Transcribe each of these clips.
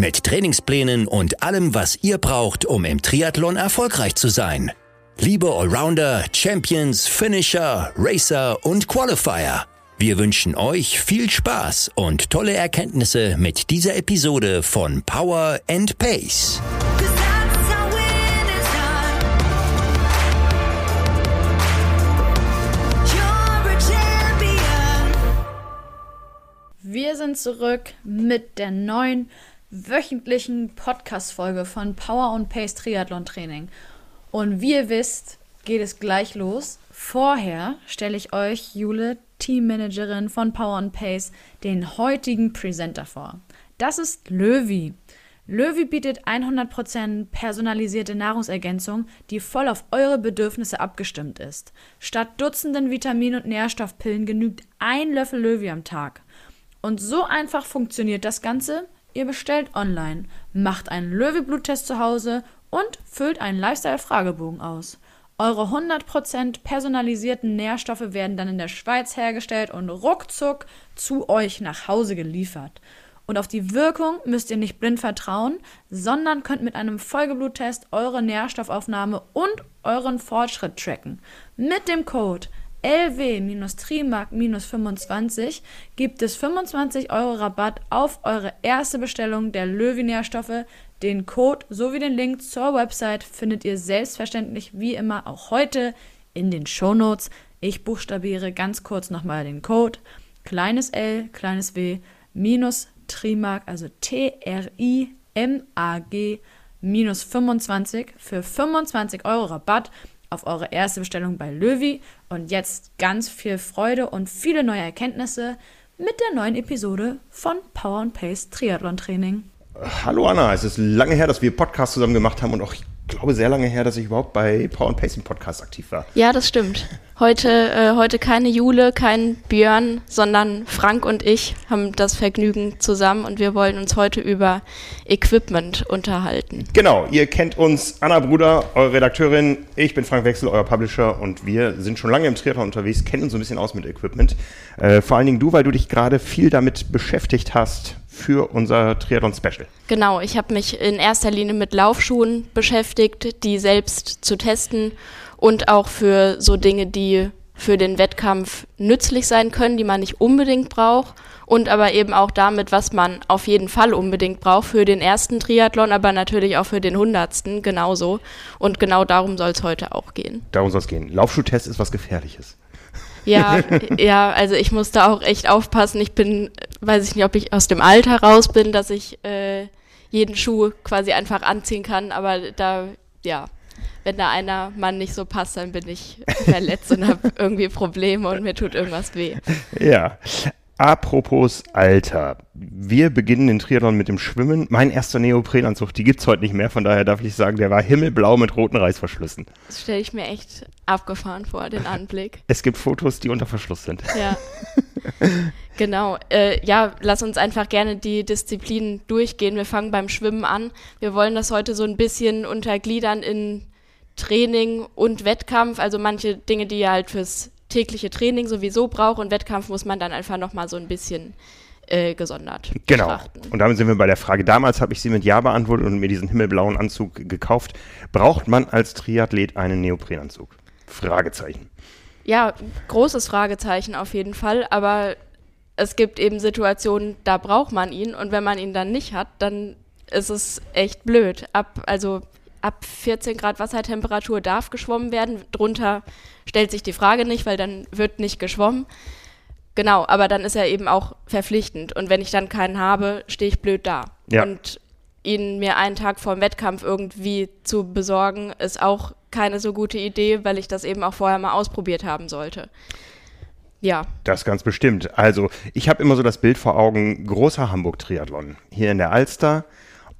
Mit Trainingsplänen und allem, was ihr braucht, um im Triathlon erfolgreich zu sein. Liebe Allrounder, Champions, Finisher, Racer und Qualifier. Wir wünschen euch viel Spaß und tolle Erkenntnisse mit dieser Episode von Power and Pace. Wir sind zurück mit der neuen wöchentlichen Podcast-Folge von Power und Pace Triathlon Training. Und wie ihr wisst, geht es gleich los. Vorher stelle ich euch Jule, Teammanagerin von Power und Pace, den heutigen Presenter vor. Das ist Löwy. Löwy bietet 100% personalisierte Nahrungsergänzung, die voll auf eure Bedürfnisse abgestimmt ist. Statt Dutzenden Vitamin- und Nährstoffpillen genügt ein Löffel Löwy am Tag. Und so einfach funktioniert das Ganze. Ihr bestellt online, macht einen Löwy-Bluttest zu Hause und füllt einen Lifestyle-Fragebogen aus. Eure 100% personalisierten Nährstoffe werden dann in der Schweiz hergestellt und ruckzuck zu euch nach Hause geliefert. Und auf die Wirkung müsst ihr nicht blind vertrauen, sondern könnt mit einem Folgebluttest eure Nährstoffaufnahme und euren Fortschritt tracken. Mit dem Code LW-Trimark-25 gibt es 25 Euro Rabatt auf eure erste Bestellung der Löwy-Nährstoffe. Den Code sowie den Link zur Website findet ihr selbstverständlich wie immer auch heute in den Shownotes. Ich buchstabiere ganz kurz nochmal den Code. Kleines L, kleines W, minus Trimark, also T-R-I-M-A-G, minus 25 für 25 Euro Rabatt auf eure erste Bestellung bei Löwy. Und jetzt ganz viel Freude und viele neue Erkenntnisse mit der neuen Episode von Power and Pace Triathlon Training. Hallo Anna, es ist lange her, dass wir Podcast zusammen gemacht haben und auch, glaube, sehr lange her, dass ich überhaupt bei Power and Pacing Podcast aktiv war. Ja, das stimmt. Heute, äh, heute keine Jule, kein Björn, sondern Frank und ich haben das Vergnügen zusammen und wir wollen uns heute über Equipment unterhalten. Genau, ihr kennt uns, Anna Bruder, eure Redakteurin, ich bin Frank Wechsel, euer Publisher und wir sind schon lange im Triathlon unterwegs, kennen uns so ein bisschen aus mit Equipment. Äh, vor allen Dingen du, weil du dich gerade viel damit beschäftigt hast für unser Triathlon-Special. Genau, ich habe mich in erster Linie mit Laufschuhen beschäftigt, die selbst zu testen und auch für so Dinge, die für den Wettkampf nützlich sein können, die man nicht unbedingt braucht und aber eben auch damit, was man auf jeden Fall unbedingt braucht für den ersten Triathlon, aber natürlich auch für den hundertsten genauso. Und genau darum soll es heute auch gehen. Darum soll es gehen. Laufschuhtest ist was Gefährliches. Ja, ja, also ich muss da auch echt aufpassen. Ich bin, weiß ich nicht, ob ich aus dem Alter raus bin, dass ich äh, jeden Schuh quasi einfach anziehen kann, aber da, ja, wenn da einer Mann nicht so passt, dann bin ich verletzt und habe irgendwie Probleme und mir tut irgendwas weh. Ja. Apropos Alter. Wir beginnen den Triathlon mit dem Schwimmen. Mein erster Neoprenanzug, die gibt's heute nicht mehr, von daher darf ich sagen, der war himmelblau mit roten Reißverschlüssen. Das stelle ich mir echt abgefahren vor, den Anblick. Es gibt Fotos, die unter Verschluss sind. Ja. Genau. Äh, ja, lass uns einfach gerne die Disziplinen durchgehen. Wir fangen beim Schwimmen an. Wir wollen das heute so ein bisschen untergliedern in Training und Wettkampf. Also manche Dinge, die ihr halt fürs tägliche Training sowieso braucht und Wettkampf muss man dann einfach nochmal so ein bisschen äh, gesondert Genau. betrachten. Und damit sind wir bei der Frage. Damals habe ich sie mit Ja beantwortet und mir diesen himmelblauen Anzug gekauft. Braucht man als Triathlet einen Neoprenanzug? Fragezeichen. Ja, großes Fragezeichen auf jeden Fall, aber es gibt eben Situationen, da braucht man ihn und wenn man ihn dann nicht hat, dann ist es echt blöd. Ab, also ab 14 Grad Wassertemperatur darf geschwommen werden, drunter stellt sich die Frage nicht, weil dann wird nicht geschwommen. Genau, aber dann ist er eben auch verpflichtend und wenn ich dann keinen habe, stehe ich blöd da. Ja. Und ihn mir einen Tag vor dem Wettkampf irgendwie zu besorgen, ist auch keine so gute Idee, weil ich das eben auch vorher mal ausprobiert haben sollte. Ja, Das ganz bestimmt. Also, ich habe immer so das Bild vor Augen, großer Hamburg-Triathlon hier in der Alster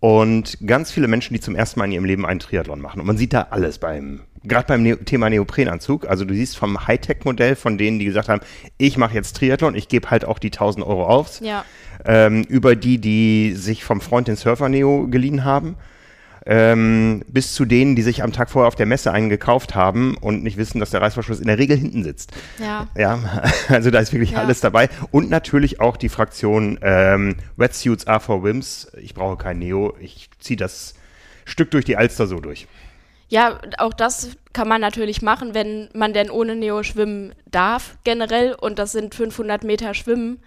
und ganz viele Menschen, die zum ersten Mal in ihrem Leben einen Triathlon machen. Und man sieht da alles beim, gerade beim Neo Thema Neoprenanzug. Also, du siehst vom Hightech-Modell von denen, die gesagt haben, ich mache jetzt Triathlon, ich gebe halt auch die 1000 Euro auf, ja. ähm, über die, die sich vom Freund den Surfer-Neo geliehen haben. Ähm, bis zu denen, die sich am Tag vorher auf der Messe einen gekauft haben und nicht wissen, dass der Reißverschluss in der Regel hinten sitzt. Ja. Ja, also da ist wirklich Ja. alles dabei. Und natürlich auch die Fraktion ähm, Wetsuits are for Wims. Ich brauche kein Neo. Ich ziehe das Stück durch die Alster so durch. Ja, auch das kann man natürlich machen, wenn man denn ohne Neo schwimmen darf, generell. Und das sind 500 Meter Schwimmen.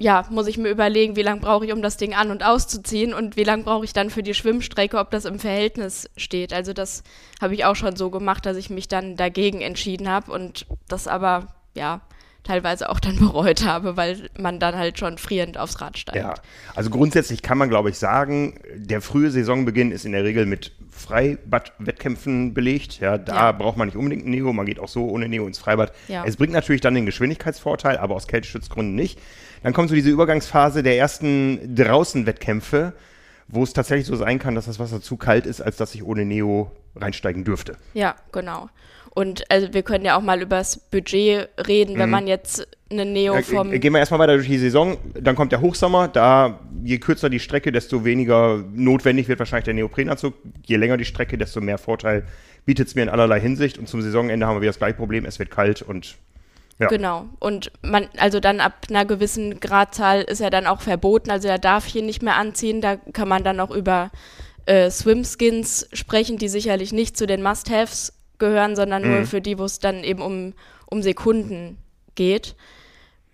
Ja, muss ich mir überlegen, wie lange brauche ich, um das Ding an- und auszuziehen und wie lange brauche ich dann für die Schwimmstrecke, ob das im Verhältnis steht. Also das habe ich auch schon so gemacht, dass ich mich dann dagegen entschieden habe und das aber, ja, teilweise auch dann bereut habe, weil man dann halt schon frierend aufs Rad steigt. Ja, also grundsätzlich kann man, glaube ich, sagen, der frühe Saisonbeginn ist in der Regel mit Freibad-Wettkämpfen belegt. Ja, da Ja. braucht man nicht unbedingt ein Neo, man geht auch so ohne Neo ins Freibad. Ja. Es bringt natürlich dann den Geschwindigkeitsvorteil, aber aus Kälteschutzgründen nicht. Dann kommt so diese Übergangsphase der ersten Draußen-Wettkämpfe, wo es tatsächlich so sein kann, dass das Wasser zu kalt ist, als dass ich ohne Neo reinsteigen dürfte. Ja, genau. Und also wir können ja auch mal übers Budget reden, wenn man jetzt eine Neo Äh, vom äh, Gehen wir erstmal weiter durch die Saison. Dann kommt der Hochsommer. Da, je kürzer die Strecke, desto weniger notwendig wird wahrscheinlich der Neoprenanzug. Je länger die Strecke, desto mehr Vorteil bietet es mir in allerlei Hinsicht. Und zum Saisonende haben wir wieder das gleiche Problem. Es wird kalt und ja. Genau. Und man, also dann ab einer gewissen Gradzahl ist er dann auch verboten. Also er darf hier nicht mehr anziehen. Da kann man dann auch über äh, Swimskins sprechen, die sicherlich nicht zu den Must-Haves gehören, sondern nur für die, wo es dann eben um, um Sekunden geht.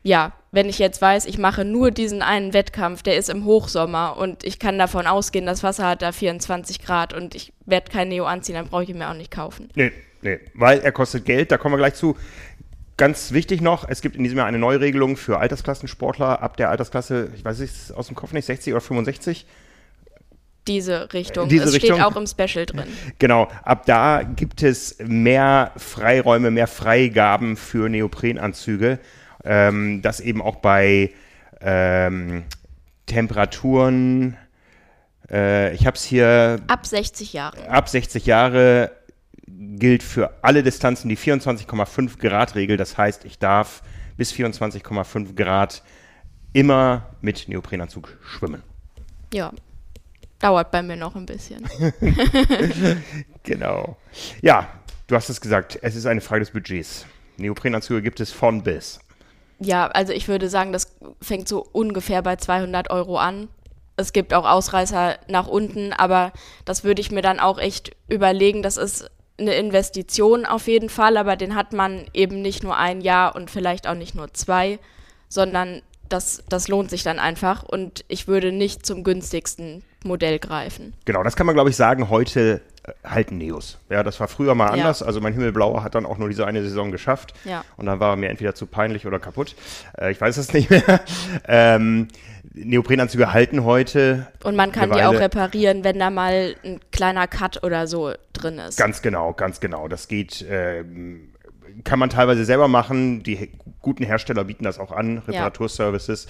Ja, wenn ich jetzt weiß, ich mache nur diesen einen Wettkampf, der ist im Hochsommer und ich kann davon ausgehen, das Wasser hat da 24 Grad und ich werde kein Neo anziehen, dann brauche ich ihn mir auch nicht kaufen. Nee, nee, weil er kostet Geld, da kommen wir gleich zu. Ganz wichtig noch, es gibt in diesem Jahr eine Neuregelung für Altersklassensportler ab der Altersklasse, ich weiß es aus dem Kopf nicht, 60 oder 65. Diese Richtung. Diese es Richtung? steht auch im Special drin. Genau, ab da gibt es mehr Freiräume, mehr Freigaben für Neoprenanzüge, ähm, das eben auch bei ähm, Temperaturen, äh, ich habe es hier Ab 60 Jahre. ab 60 Jahre gilt für alle Distanzen die 24,5 Grad Regel. Das heißt, ich darf bis 24,5 Grad immer mit Neoprenanzug schwimmen. Ja. Dauert bei mir noch ein bisschen. Genau. Ja, du hast es gesagt, es ist eine Frage des Budgets. Neoprenanzüge gibt es von bis. Ja, also ich würde sagen, das fängt so ungefähr bei 200 Euro an. Es gibt auch Ausreißer nach unten, aber das würde ich mir dann auch echt überlegen. Das ist eine Investition auf jeden Fall, aber den hat man eben nicht nur ein Jahr und vielleicht auch nicht nur zwei, sondern das, das lohnt sich dann einfach und ich würde nicht zum günstigsten Modell greifen. Genau, das kann man, glaube ich, sagen. Heute äh, halten Neos. Ja, das war früher mal Ja. anders. Also mein Himmelblauer hat dann auch nur diese eine Saison geschafft. Ja. Und dann war er mir entweder zu peinlich oder kaputt. Äh, ich weiß es nicht mehr. ähm, Neoprenanzüge halten heute. Und man kann die auch reparieren, wenn da mal ein kleiner Cut oder so drin ist. Ganz genau, ganz genau. Das geht, ähm, kann man teilweise selber machen. Die guten Hersteller bieten das auch an, Reparaturservices.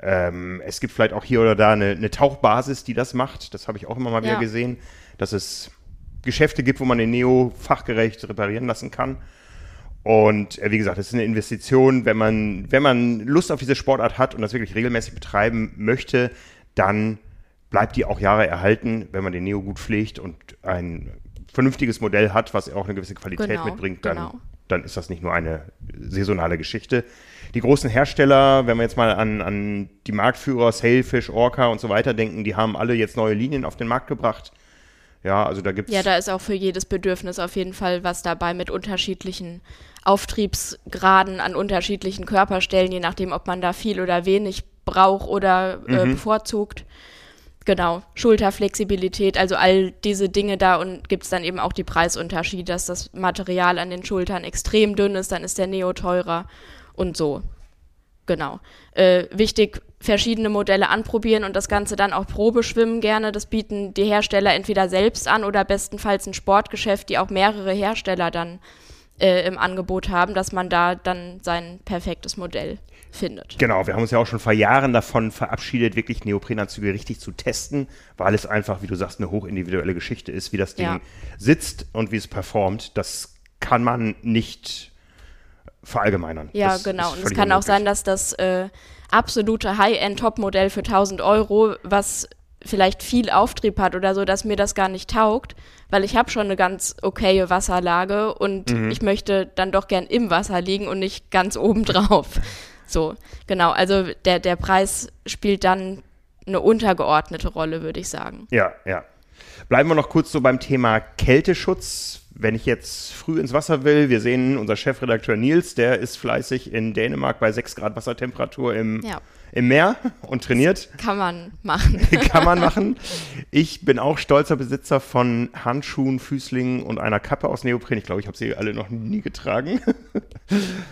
Ähm, es gibt vielleicht auch hier oder da eine, eine Tauchbasis, die das macht. Das habe ich auch immer mal wieder Ja. gesehen, dass es Geschäfte gibt, wo man den Neo fachgerecht reparieren lassen kann. Und äh, wie gesagt, es ist eine Investition. Wenn man, wenn man Lust auf diese Sportart hat und das wirklich regelmäßig betreiben möchte, dann bleibt die auch Jahre erhalten, wenn man den Neo gut pflegt und ein vernünftiges Modell hat, was auch eine gewisse Qualität Genau, mitbringt, dann, genau. dann ist das nicht nur eine saisonale Geschichte. Die großen Hersteller, wenn wir jetzt mal an, an die Marktführer Sailfish, Orca und so weiter denken, die haben alle jetzt neue Linien auf den Markt gebracht. Ja, also da gibt es Ja, da ist auch für jedes Bedürfnis auf jeden Fall was dabei mit unterschiedlichen Auftriebsgraden an unterschiedlichen Körperstellen, je nachdem, ob man da viel oder wenig braucht oder äh, bevorzugt. Genau, Schulterflexibilität, also all diese Dinge da und gibt es dann eben auch die Preisunterschiede, dass das Material an den Schultern extrem dünn ist, dann ist der Neo teurer und so. Genau. Äh, wichtig, verschiedene Modelle anprobieren und das Ganze dann auch Probeschwimmen gerne. Das bieten die Hersteller entweder selbst an oder bestenfalls ein Sportgeschäft, die auch mehrere Hersteller dann äh, im Angebot haben, dass man da dann sein perfektes Modell findet. Genau, wir haben uns ja auch schon vor Jahren davon verabschiedet, wirklich Neoprenanzüge richtig zu testen, weil es einfach, wie du sagst, eine hochindividuelle Geschichte ist, wie das Ding Ja. sitzt und wie es performt. Das kann man nicht verallgemeinern. Ja, Das genau. Und es kann auch sein, dass das äh, absolute High-End-Top-Modell für 1000 Euro, was vielleicht viel Auftrieb hat oder so, dass mir das gar nicht taugt, weil ich habe schon eine ganz okaye Wasserlage und Mhm. ich möchte dann doch gern im Wasser liegen und nicht ganz oben drauf. So, genau. Also der, der Preis spielt dann eine untergeordnete Rolle, würde ich sagen. Ja, ja. Bleiben wir noch kurz so beim Thema Kälteschutz. Wenn ich jetzt früh ins Wasser will, wir sehen unser Chefredakteur Nils, der ist fleißig in Dänemark bei 6 Grad Wassertemperatur im, Ja. Im Meer und trainiert. Kann man machen. Kann man machen. Ich bin auch stolzer Besitzer von Handschuhen, Füßlingen und einer Kappe aus Neopren. Ich glaube, ich habe sie alle noch nie getragen.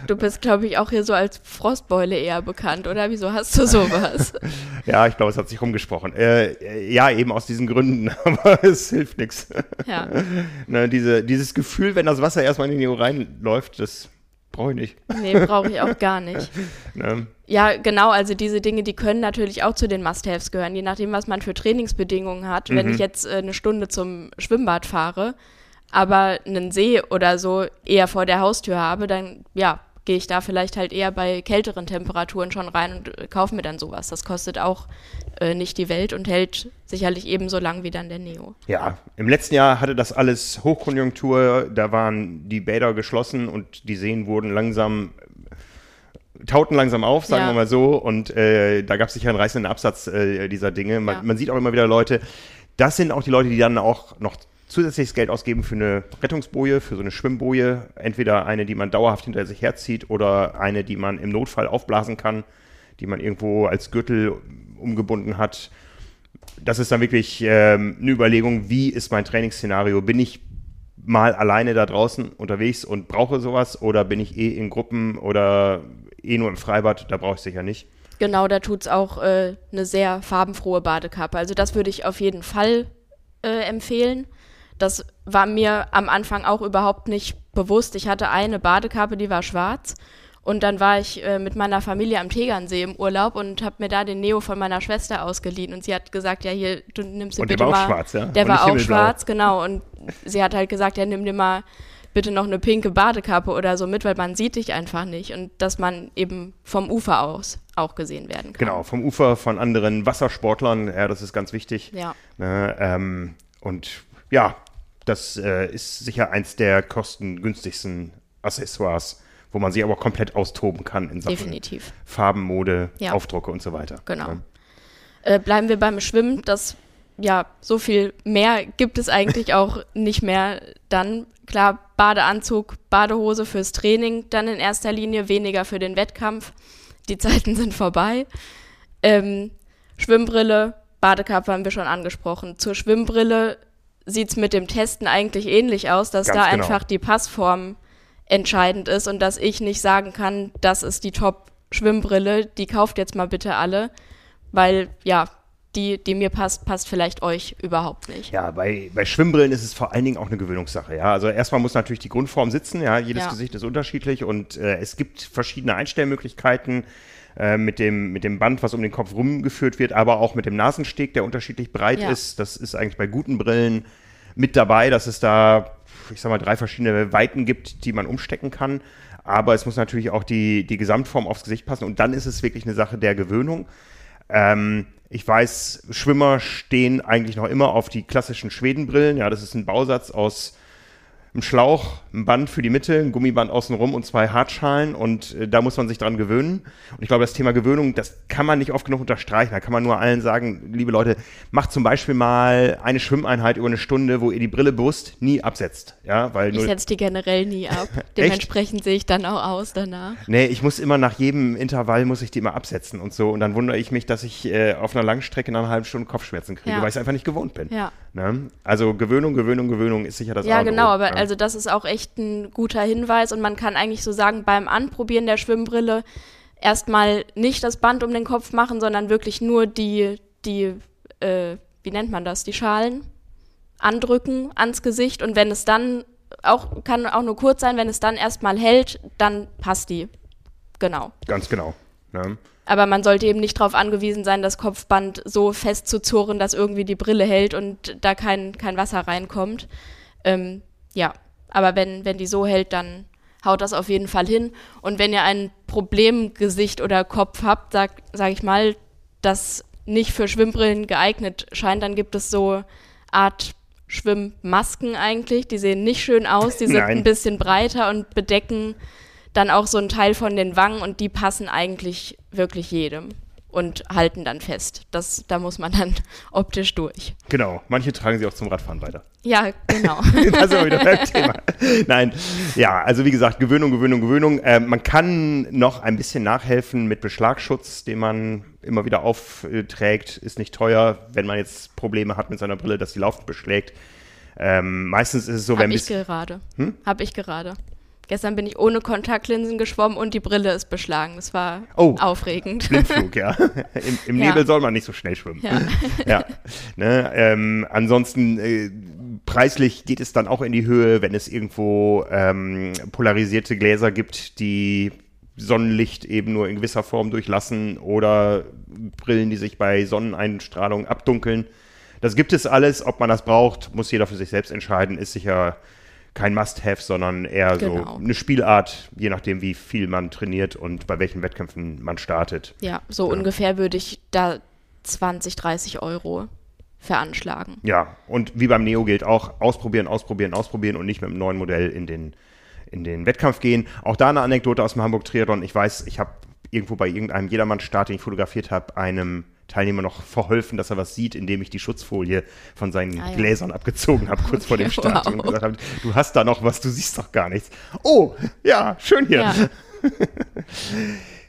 Du bist, glaube ich, auch hier so als Frostbeule eher bekannt, oder? Wieso hast du sowas? ja, ich glaube, es hat sich rumgesprochen. Äh, äh, ja, eben aus diesen Gründen, aber es hilft nichts. ja. Ne, diese, dieses Gefühl, wenn das Wasser erstmal in die Neo reinläuft, das brauche ich nicht. Nee, brauche ich auch gar nicht. Ne? Ja, genau, also diese Dinge, die können natürlich auch zu den Must-Haves gehören, je nachdem, was man für Trainingsbedingungen hat. Wenn ich jetzt äh, eine Stunde zum Schwimmbad fahre, aber einen See oder so eher vor der Haustür habe, dann ja, gehe ich da vielleicht halt eher bei kälteren Temperaturen schon rein und äh, kaufe mir dann sowas. Das kostet auch äh, nicht die Welt und hält sicherlich ebenso lang wie dann der Neo. Ja, im letzten Jahr hatte das alles Hochkonjunktur, da waren die Bäder geschlossen und die Seen wurden langsam, tauten langsam auf, sagen Ja. wir mal so. Und äh, da gab es sicher einen reißenden Absatz äh, dieser Dinge. Man, Ja. man sieht auch immer wieder Leute, das sind auch die Leute, die dann auch noch zusätzliches Geld ausgeben für eine Rettungsboje, für so eine Schwimmboje. Entweder eine, die man dauerhaft hinter sich herzieht oder eine, die man im Notfall aufblasen kann, die man irgendwo als Gürtel umgebunden hat das ist dann wirklich ähm, eine Überlegung, wie ist mein Trainingsszenario? Bin ich mal alleine da draußen unterwegs und brauche sowas oder bin ich eh in Gruppen oder eh nur im Freibad? Da brauche ich sicher nicht. Genau, da tut's auch äh, eine sehr farbenfrohe Badekappe. Also das würde ich auf jeden Fall äh, empfehlen. Das war mir am Anfang auch überhaupt nicht bewusst. Ich hatte eine Badekappe, die war schwarz. Und dann war ich äh, mit meiner Familie am Tegernsee im Urlaub und habe mir da den Neo von meiner Schwester ausgeliehen. Und sie hat gesagt, ja hier, du nimmst dir Und der bitte war auch mal. schwarz, ja? Der Und war auch schwarz, genau. Und sie hat halt gesagt, ja nimm dir mal bitte noch eine pinke Badekappe oder so mit, weil man sieht dich einfach nicht. Und dass man eben vom Ufer aus auch gesehen werden kann. Genau, vom Ufer von anderen Wassersportlern, ja, das ist ganz wichtig. Ja. Ne, ähm, und ja, das äh, ist sicher eins der kostengünstigsten Accessoires, wo man sich aber komplett austoben kann in Sachen Definitiv. Farben, Mode, Ja. Aufdrucke und so weiter. Genau. Ne? Äh, bleiben wir beim Schwimmen. Das, ja, so viel mehr gibt es eigentlich auch nicht mehr. Dann, klar, Badeanzug, Badehose fürs Training, dann in erster Linie weniger für den Wettkampf. Die Zeiten sind vorbei. Ähm, Schwimmbrille, Badekappe haben wir schon angesprochen. Zur Schwimmbrille sieht's mit dem Testen eigentlich ähnlich aus, dass Ganz da genau. einfach die Passform entscheidend ist und dass ich nicht sagen kann, das ist die Top-Schwimmbrille, die kauft jetzt mal bitte alle, weil ja, die, die mir passt, passt vielleicht euch überhaupt nicht. Ja, bei, bei Schwimmbrillen ist es vor allen Dingen auch eine Gewöhnungssache. Ja, also erstmal muss natürlich die Grundform sitzen. Ja, jedes Ja. Gesicht ist unterschiedlich und äh, es gibt verschiedene Einstellmöglichkeiten äh, mit dem mit dem Band, was um den Kopf rumgeführt wird, aber auch mit dem Nasensteg, der unterschiedlich breit Ja. ist. Das ist eigentlich bei guten Brillen mit dabei, dass es da, ich sag mal, drei verschiedene Weiten gibt, die man umstecken kann. Aber es muss natürlich auch die, die Gesamtform aufs Gesicht passen und dann ist es wirklich eine Sache der Gewöhnung. Ähm, ich weiß, Schwimmer stehen eigentlich noch immer auf die klassischen Schwedenbrillen. Ja, das ist ein Bausatz aus einem Schlauch, ein Band für die Mitte, ein Gummiband außenrum und zwei Hartschalen und äh, da muss man sich dran gewöhnen. Und ich glaube, das Thema Gewöhnung, das kann man nicht oft genug unterstreichen. Da kann man nur allen sagen, liebe Leute, macht zum Beispiel mal eine Schwimmeinheit über eine Stunde, wo ihr die Brille bewusst nie absetzt. Ja, weil Ich setze die generell nie ab. Dementsprechend sehe ich dann auch aus danach. Nee, ich muss immer nach jedem Intervall muss ich die immer absetzen und so. Und dann wundere ich mich, dass ich äh, auf einer Langstrecke nach einer halben Stunde Kopfschmerzen kriege, Ja. weil ich es einfach nicht gewohnt bin. Ja. Ne? Also Gewöhnung, Gewöhnung, Gewöhnung ist sicher das A Ja, O, genau, aber? Also das ist auch echt ein guter Hinweis und man kann eigentlich so sagen, beim Anprobieren der Schwimmbrille erstmal nicht das Band um den Kopf machen, sondern wirklich nur die, die, äh, wie nennt man das, die Schalen andrücken ans Gesicht und wenn es dann auch, kann auch nur kurz sein, wenn es dann erstmal hält, dann passt die. Genau. Ganz genau. Ne? Aber man sollte eben nicht darauf angewiesen sein, das Kopfband so fest zu zurren, dass irgendwie die Brille hält und da kein, kein Wasser reinkommt. Ähm, ja, aber wenn, wenn die so hält, dann haut das auf jeden Fall hin. Und wenn ihr ein Problemgesicht oder Kopf habt, sag, sag ich mal, das nicht für Schwimmbrillen geeignet scheint, dann gibt es so Art Schwimmmasken eigentlich. Die sehen nicht schön aus, die sind Nein. ein bisschen breiter und bedecken dann auch so einen Teil von den Wangen und die passen eigentlich wirklich jedem und halten dann fest. Das, da muss man dann optisch durch. Genau. Manche tragen sie auch zum Radfahren weiter. Ja, genau. da sind wir wieder beim Thema. Nein, ja, also wie gesagt, Gewöhnung, Gewöhnung, Gewöhnung. Äh, man kann noch ein bisschen nachhelfen mit Beschlagschutz, den man immer wieder aufträgt. Ist nicht teuer, wenn man jetzt Probleme hat mit seiner Brille, dass die laufend beschlägt. Ähm, meistens ist es so, Hab wenn ich gerade. Hm? Hab ich gerade. Gestern bin ich ohne Kontaktlinsen geschwommen und die Brille ist beschlagen. Das war Oh. aufregend. Blindflug, ja. Im, im Ja. Nebel soll man nicht so schnell schwimmen. Ja. ja. Ne, ähm, ansonsten äh, preislich geht es dann auch in die Höhe, wenn es irgendwo ähm, polarisierte Gläser gibt, die Sonnenlicht eben nur in gewisser Form durchlassen oder Brillen, die sich bei Sonneneinstrahlung abdunkeln. Das gibt es alles. Ob man das braucht, muss jeder für sich selbst entscheiden. Ist sicher kein Must-Have, sondern eher Genau. so eine Spielart, je nachdem, wie viel man trainiert und bei welchen Wettkämpfen man startet. Ja, so ungefähr würde ich da 20, 30 Euro veranschlagen. Ja, und wie beim Neo gilt auch, ausprobieren, ausprobieren, ausprobieren und nicht mit einem neuen Modell in den, in den Wettkampf gehen. Auch da eine Anekdote aus dem Hamburg Triathlon. Ich weiß, ich habe irgendwo bei irgendeinem Jedermann-Start, den ich fotografiert habe, einem Teilnehmer noch verholfen, dass er was sieht, indem ich die Schutzfolie von seinen Ah, ja. Gläsern abgezogen habe, kurz vor dem Start. Wow. Und gesagt habe, du hast da noch was, du siehst doch gar nichts. Oh, ja, schön hier. Ja,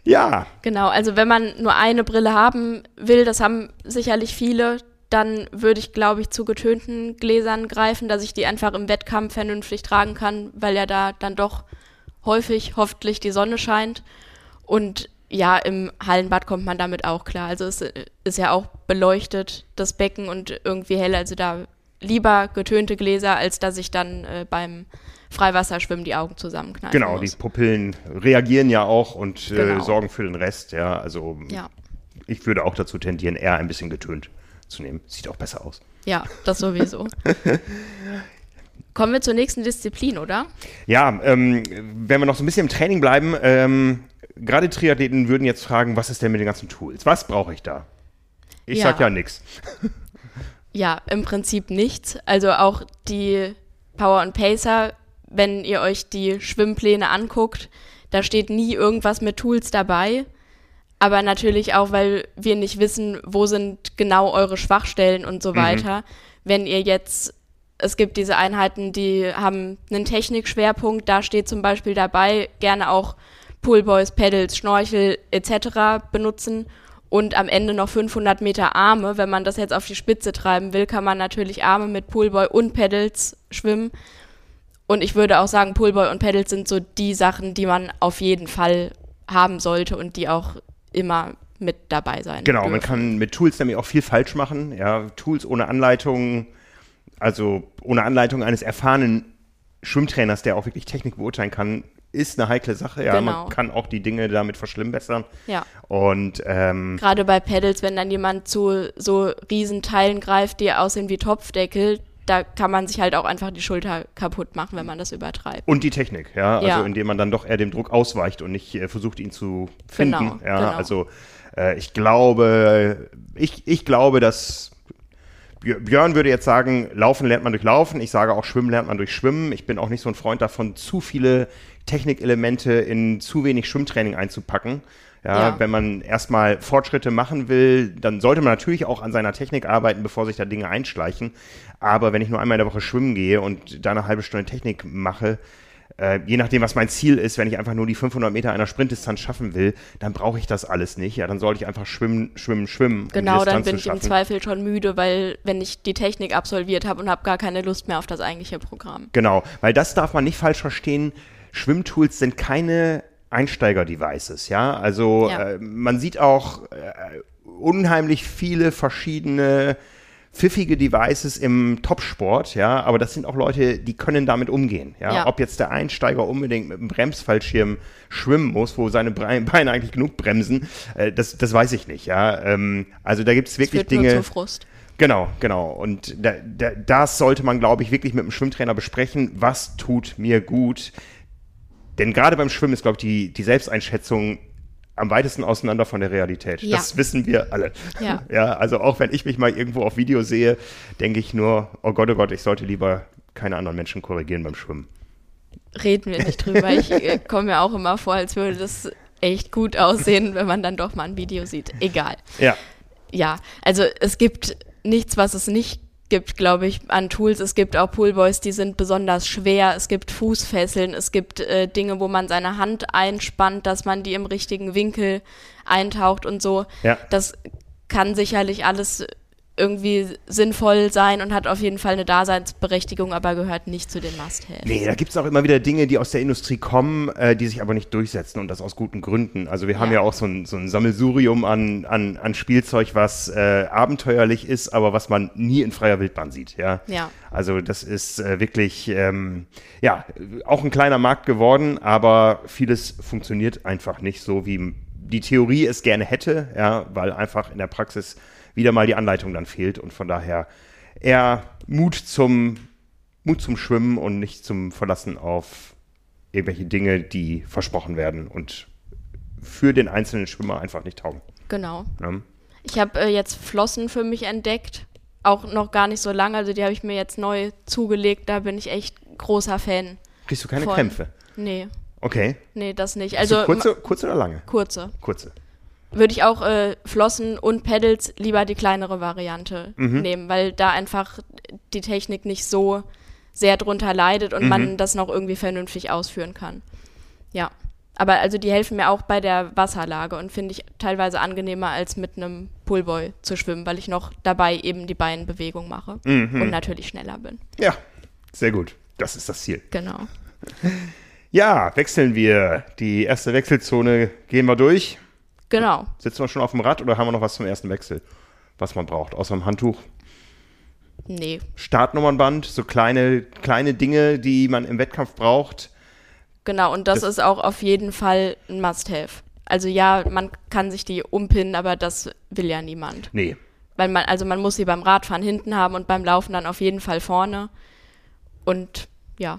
Ja, genau. Also wenn man nur eine Brille haben will, das haben sicherlich viele, dann würde ich, glaube ich, zu getönten Gläsern greifen, dass ich die einfach im Wettkampf vernünftig tragen kann, weil ja da dann doch häufig hoffentlich die Sonne scheint. Und ja, im Hallenbad kommt man damit auch klar. Also es ist ja auch beleuchtet, das Becken und irgendwie hell. Also da lieber getönte Gläser, als dass ich dann äh, beim Freiwasserschwimmen die Augen zusammenkneifen genau, die muss. Pupillen reagieren ja auch und äh, Genau. sorgen für den Rest. Ja, also Ja. ich würde auch dazu tendieren, eher ein bisschen getönt zu nehmen. Sieht auch besser aus. Ja, das sowieso. Kommen wir zur nächsten Disziplin, oder? Ja, ähm, wenn wir noch so ein bisschen im Training bleiben, ähm, gerade Triathleten würden jetzt fragen, was ist denn mit den ganzen Tools? Was brauche ich da? Ich Ja. sag ja nix. Ja, im Prinzip nichts. Also auch die Power und Pacer, wenn ihr euch die Schwimmpläne anguckt, da steht nie irgendwas mit Tools dabei. Aber natürlich auch, weil wir nicht wissen, wo sind genau eure Schwachstellen und so weiter. Wenn ihr jetzt, es gibt diese Einheiten, die haben einen Technikschwerpunkt, da steht zum Beispiel dabei, gerne auch Pullboys, Pedals, Schnorchel etc. benutzen und am Ende noch 500 Meter Arme. Wenn man das jetzt auf die Spitze treiben will, kann man natürlich Arme mit Pullboy und Pedals schwimmen. Und ich würde auch sagen, Pullboy und Pedals sind so die Sachen, die man auf jeden Fall haben sollte und die auch immer mit dabei sein Genau, man dürfen. kann mit Tools nämlich auch viel falsch machen. Ja, Tools ohne Anleitung, also ohne Anleitung eines erfahrenen Schwimmtrainers, der auch wirklich Technik beurteilen kann, ist eine heikle Sache. Ja, Genau. man kann auch die Dinge damit verschlimmbessern. Ja. Und ähm, Gerade bei Pedals, wenn dann jemand zu so Riesenteilen greift, die aussehen wie Topfdeckel, da kann man sich halt auch einfach die Schulter kaputt machen, wenn man das übertreibt. Und die Technik, ja, also Ja. indem man dann doch eher dem Druck ausweicht und nicht äh, versucht, ihn zu finden. Genau, ja, genau. also äh, ich glaube, ich, ich glaube, dass Björ- Björn würde jetzt sagen, Laufen lernt man durch Laufen. Ich sage auch, Schwimmen lernt man durch Schwimmen. Ich bin auch nicht so ein Freund davon, zu viele Technikelemente in zu wenig Schwimmtraining einzupacken. Ja, Ja. wenn man erstmal Fortschritte machen will, dann sollte man natürlich auch an seiner Technik arbeiten, bevor sich da Dinge einschleichen. Aber wenn ich nur einmal in der Woche schwimmen gehe und da eine halbe Stunde Technik mache, äh, je nachdem, was mein Ziel ist, wenn ich einfach nur die 500 Meter einer Sprintdistanz schaffen will, dann brauche ich das alles nicht. Ja, dann sollte ich einfach schwimmen, schwimmen, schwimmen. um Genau, dann Distanz bin ich im. Zweifel schon müde, weil wenn ich die Technik absolviert habe und habe gar keine Lust mehr auf das eigentliche Programm. Genau, weil das darf man nicht falsch verstehen. Schwimmtools sind keine Einsteiger-Devices, ja. Also Ja. äh, man sieht auch äh, unheimlich viele verschiedene pfiffige Devices im Topsport, ja, aber das sind auch Leute, die können damit umgehen, ja. Ja. Ob jetzt der Einsteiger unbedingt mit einem Bremsfallschirm schwimmen muss, wo seine Beine eigentlich genug bremsen, äh, das, das weiß ich nicht, ja. Ähm, also da gibt es wirklich Führt nur Dinge. zu Frust. Genau, genau. Und da, da, das sollte man, glaube ich, wirklich mit dem Schwimmtrainer besprechen. Was tut mir gut? Denn gerade beim Schwimmen ist, glaube ich, die, die Selbsteinschätzung am weitesten auseinander von der Realität. Ja. Das wissen wir alle. Ja. ja. Also auch wenn ich mich mal irgendwo auf Video sehe, denke ich nur, oh Gott, oh Gott, ich sollte lieber keine anderen Menschen korrigieren beim Schwimmen. Reden wir nicht drüber. Ich äh, komme mir auch immer vor, als würde das echt gut aussehen, wenn man dann doch mal ein Video sieht. Egal. Ja. Ja, also es gibt nichts, was es nicht gibt, glaube ich, an Tools. Es gibt auch Poolboys, die sind besonders schwer. Es gibt Fußfesseln. Es gibt äh, Dinge, wo man seine Hand einspannt, dass man die im richtigen Winkel eintaucht und so. Ja. Das kann sicherlich alles irgendwie sinnvoll sein und hat auf jeden Fall eine Daseinsberechtigung, aber gehört nicht zu den Must-Haves. Nee, da gibt es auch immer wieder Dinge, die aus der Industrie kommen, äh, die sich aber nicht durchsetzen und das aus guten Gründen. Also wir haben ja, Ja. auch so ein, so ein Sammelsurium an, an, an Spielzeug, was äh, abenteuerlich ist, aber was man nie in freier Wildbahn sieht. Ja. Ja. Also das ist äh, wirklich, ähm, ja, auch ein kleiner Markt geworden, aber vieles funktioniert einfach nicht so, wie die Theorie es gerne hätte, ja, weil einfach in der Praxis wieder mal die Anleitung dann fehlt und von daher eher Mut zum Mut zum Schwimmen und nicht zum Verlassen auf irgendwelche Dinge, die versprochen werden und für den einzelnen Schwimmer einfach nicht taugen. Genau. Ne? Ich habe äh, jetzt Flossen für mich entdeckt. Auch noch gar nicht so lange. Also die habe ich mir jetzt neu zugelegt. Da bin ich echt großer Fan. Kriegst du keine Von- Krämpfe? Nee, Okay. nee, das nicht. Also kurze, kurze oder lange? kurze. Kurze. Würde ich auch äh, Flossen und Pedals lieber die kleinere Variante Mhm. nehmen, weil da einfach die Technik nicht so sehr drunter leidet und Mhm. man das noch irgendwie vernünftig ausführen kann. Ja. Aber also die helfen mir auch bei der Wasserlage und finde ich teilweise angenehmer als mit einem Pullboy zu schwimmen, weil ich noch dabei eben die Beinbewegung mache Mhm. und natürlich schneller bin. Ja, sehr gut. Das ist das Ziel. Genau. Ja, wechseln wir. Die erste Wechselzone gehen wir durch. Genau. Sitzen wir schon auf dem Rad oder haben wir noch was zum ersten Wechsel, was man braucht? Außer dem Handtuch. Nee. Startnummernband, so kleine, kleine Dinge, die man im Wettkampf braucht. Genau, und das, Das- ist auch auf jeden Fall ein Must-Have. Also ja, man kann sich die umpinnen, aber das will ja niemand. Nee. Weil man, also man muss sie beim Radfahren hinten haben und beim Laufen dann auf jeden Fall vorne. Und ja,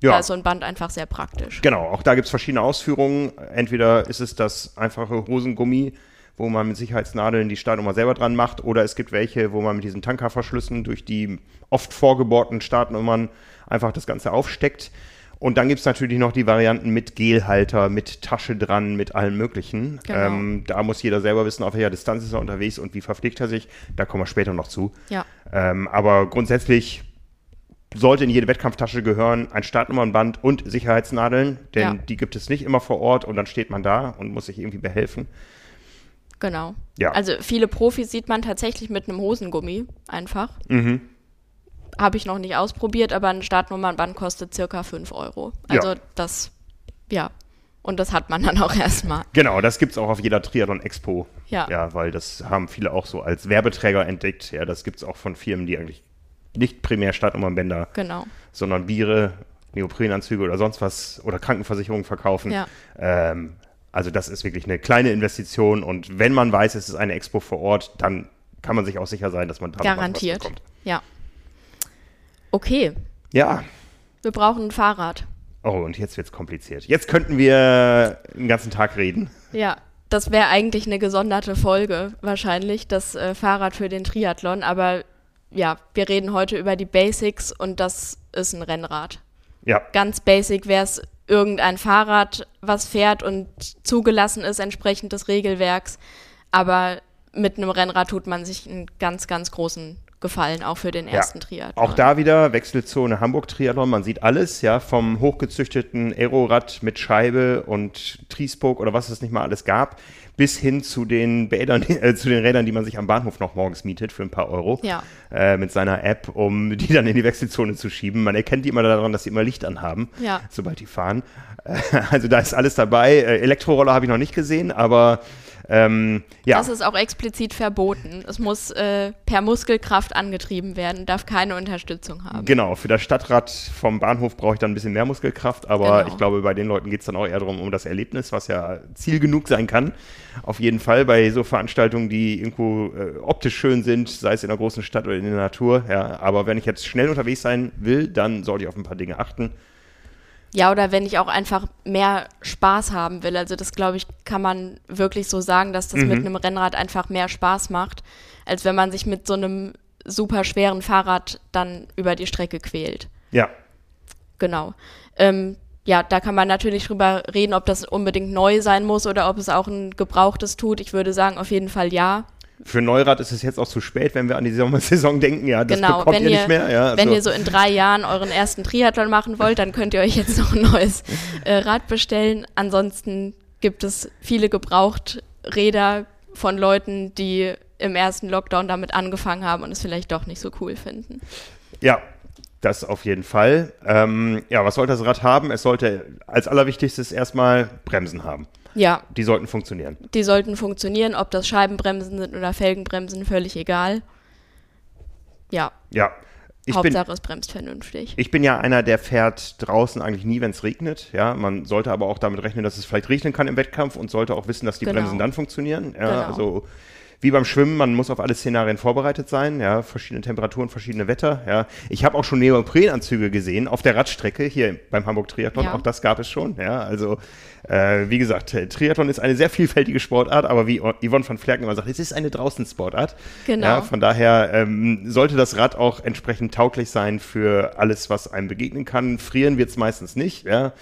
da Ja, ist so ein Band einfach sehr praktisch. genau. Auch da gibt es verschiedene Ausführungen. Entweder ist es das einfache Hosengummi, wo man mit Sicherheitsnadeln die Startnummer selber dran macht, oder es gibt welche, wo man mit diesen Tankerverschlüssen durch die oft vorgebohrten Startnummern einfach das Ganze aufsteckt. Und dann gibt es natürlich noch die Varianten mit Gelhalter, mit Tasche dran, mit allem Möglichen. Genau. Ähm, da muss jeder selber wissen, auf welcher Distanz ist er unterwegs und wie verpflegt er sich. Da kommen wir später noch zu. Ja, Ähm, aber grundsätzlich sollte in jede Wettkampftasche gehören ein Startnummernband und Sicherheitsnadeln, denn Ja. die gibt es nicht immer vor Ort und dann steht man da und muss sich irgendwie behelfen. genau. Ja. Also viele Profis sieht man tatsächlich mit einem Hosengummi einfach. Mhm. Habe ich noch nicht ausprobiert, aber ein Startnummernband kostet circa 5 Euro. Also Ja. das, ja. Und das hat man dann auch erstmal. Genau, das gibt es auch auf jeder Triathlon Expo. Ja. Ja, weil das haben viele auch so als Werbeträger entdeckt. Ja, das gibt es auch von Firmen, die eigentlich nicht primär Startnummernbänder, Genau. sondern Biere, Neoprenanzüge oder sonst was oder Krankenversicherungen verkaufen. Ja. Ähm, also das ist wirklich eine kleine Investition und wenn man weiß, es ist eine Expo vor Ort, dann kann man sich auch sicher sein, dass man da noch was- Garantiert. bekommt. Ja. Okay, Ja. wir brauchen ein Fahrrad. Oh, und jetzt wird's kompliziert. Jetzt könnten wir den ganzen Tag reden. Ja, das wäre eigentlich eine gesonderte Folge, wahrscheinlich, das äh, Fahrrad für den Triathlon. Aber ja, wir reden heute über die Basics und das ist ein Rennrad. Ja. Ganz basic wäre es irgendein Fahrrad, was fährt und zugelassen ist entsprechend des Regelwerks. Aber mit einem Rennrad tut man sich einen ganz, ganz großen Gefallen, auch für den ersten Triathlon. Auch da wieder Wechselzone Hamburg Triathlon. Man sieht alles, ja, vom hochgezüchteten Aerorad mit Scheibe und Triesburg oder was es nicht mal alles gab, bis hin zu den Bädern, äh, zu den Rädern, die man sich am Bahnhof noch morgens mietet für ein paar Euro. Ja. Äh, mit seiner App, um die dann in die Wechselzone zu schieben. Man erkennt die immer daran, dass sie immer Licht anhaben, Ja. sobald die fahren. Äh, also da ist alles dabei. Äh, Elektroroller habe ich noch nicht gesehen, aber ähm, ja. Das ist auch explizit verboten. Es muss äh, per Muskelkraft angetrieben werden, darf keine Unterstützung haben. Genau, für das Stadtrad vom Bahnhof brauche ich dann ein bisschen mehr Muskelkraft, aber Genau. ich glaube, bei den Leuten geht es dann auch eher darum, um das Erlebnis, was ja Ziel genug sein kann. Auf jeden Fall bei so Veranstaltungen, die irgendwo äh, optisch schön sind, sei es in einer großen Stadt oder in der Natur. Ja, aber wenn ich jetzt schnell unterwegs sein will, dann sollte ich auf ein paar Dinge achten. Ja, oder wenn ich auch einfach mehr Spaß haben will. Also das, glaube ich, kann man wirklich so sagen, dass das Mhm. mit einem Rennrad einfach mehr Spaß macht, als wenn man sich mit so einem super schweren Fahrrad dann über die Strecke quält. Ja, Genau. Ähm, ja, da kann man natürlich drüber reden, ob das unbedingt neu sein muss oder ob es auch ein gebrauchtes tut. Ich würde sagen, auf jeden Fall ja. Für Neurad ist es jetzt auch zu spät, wenn wir an die Sommersaison denken. Ja, das genau, bekommt wenn ihr ihr, nicht mehr. Ja, wenn also- ihr so in drei Jahren euren ersten Triathlon machen wollt, dann könnt ihr euch jetzt noch ein neues äh, Rad bestellen. Ansonsten gibt es viele Gebrauchträder von Leuten, die im ersten Lockdown damit angefangen haben und es vielleicht doch nicht so cool finden. Ja, das auf jeden Fall. Ähm, ja, was sollte das Rad haben? Es sollte als allerwichtigstes erstmal Bremsen haben. Ja, Die sollten funktionieren. die sollten funktionieren, ob das Scheibenbremsen sind oder Felgenbremsen, völlig egal. Ja, Ja. Ich bin, Hauptsache es bremst vernünftig. ich bin ja einer, der fährt draußen eigentlich nie, wenn es regnet. Ja, man sollte aber auch damit rechnen, dass es vielleicht regnen kann im Wettkampf und sollte auch wissen, dass die Genau. Bremsen dann funktionieren. Ja, Genau. also wie beim Schwimmen, man muss auf alle Szenarien vorbereitet sein. Ja, verschiedene Temperaturen, verschiedene Wetter. Ja, ich habe auch schon Neoprenanzüge gesehen auf der Radstrecke hier beim Hamburg Triathlon. Ja. Auch das gab es schon. Ja, also äh, wie gesagt, äh, Triathlon ist eine sehr vielfältige Sportart, aber wie Yvonne van Flerken immer sagt, es ist eine Draußensportart. Genau. Ja, von daher ähm, sollte das Rad auch entsprechend tauglich sein für alles, was einem begegnen kann. Frieren wird es meistens nicht. Ja.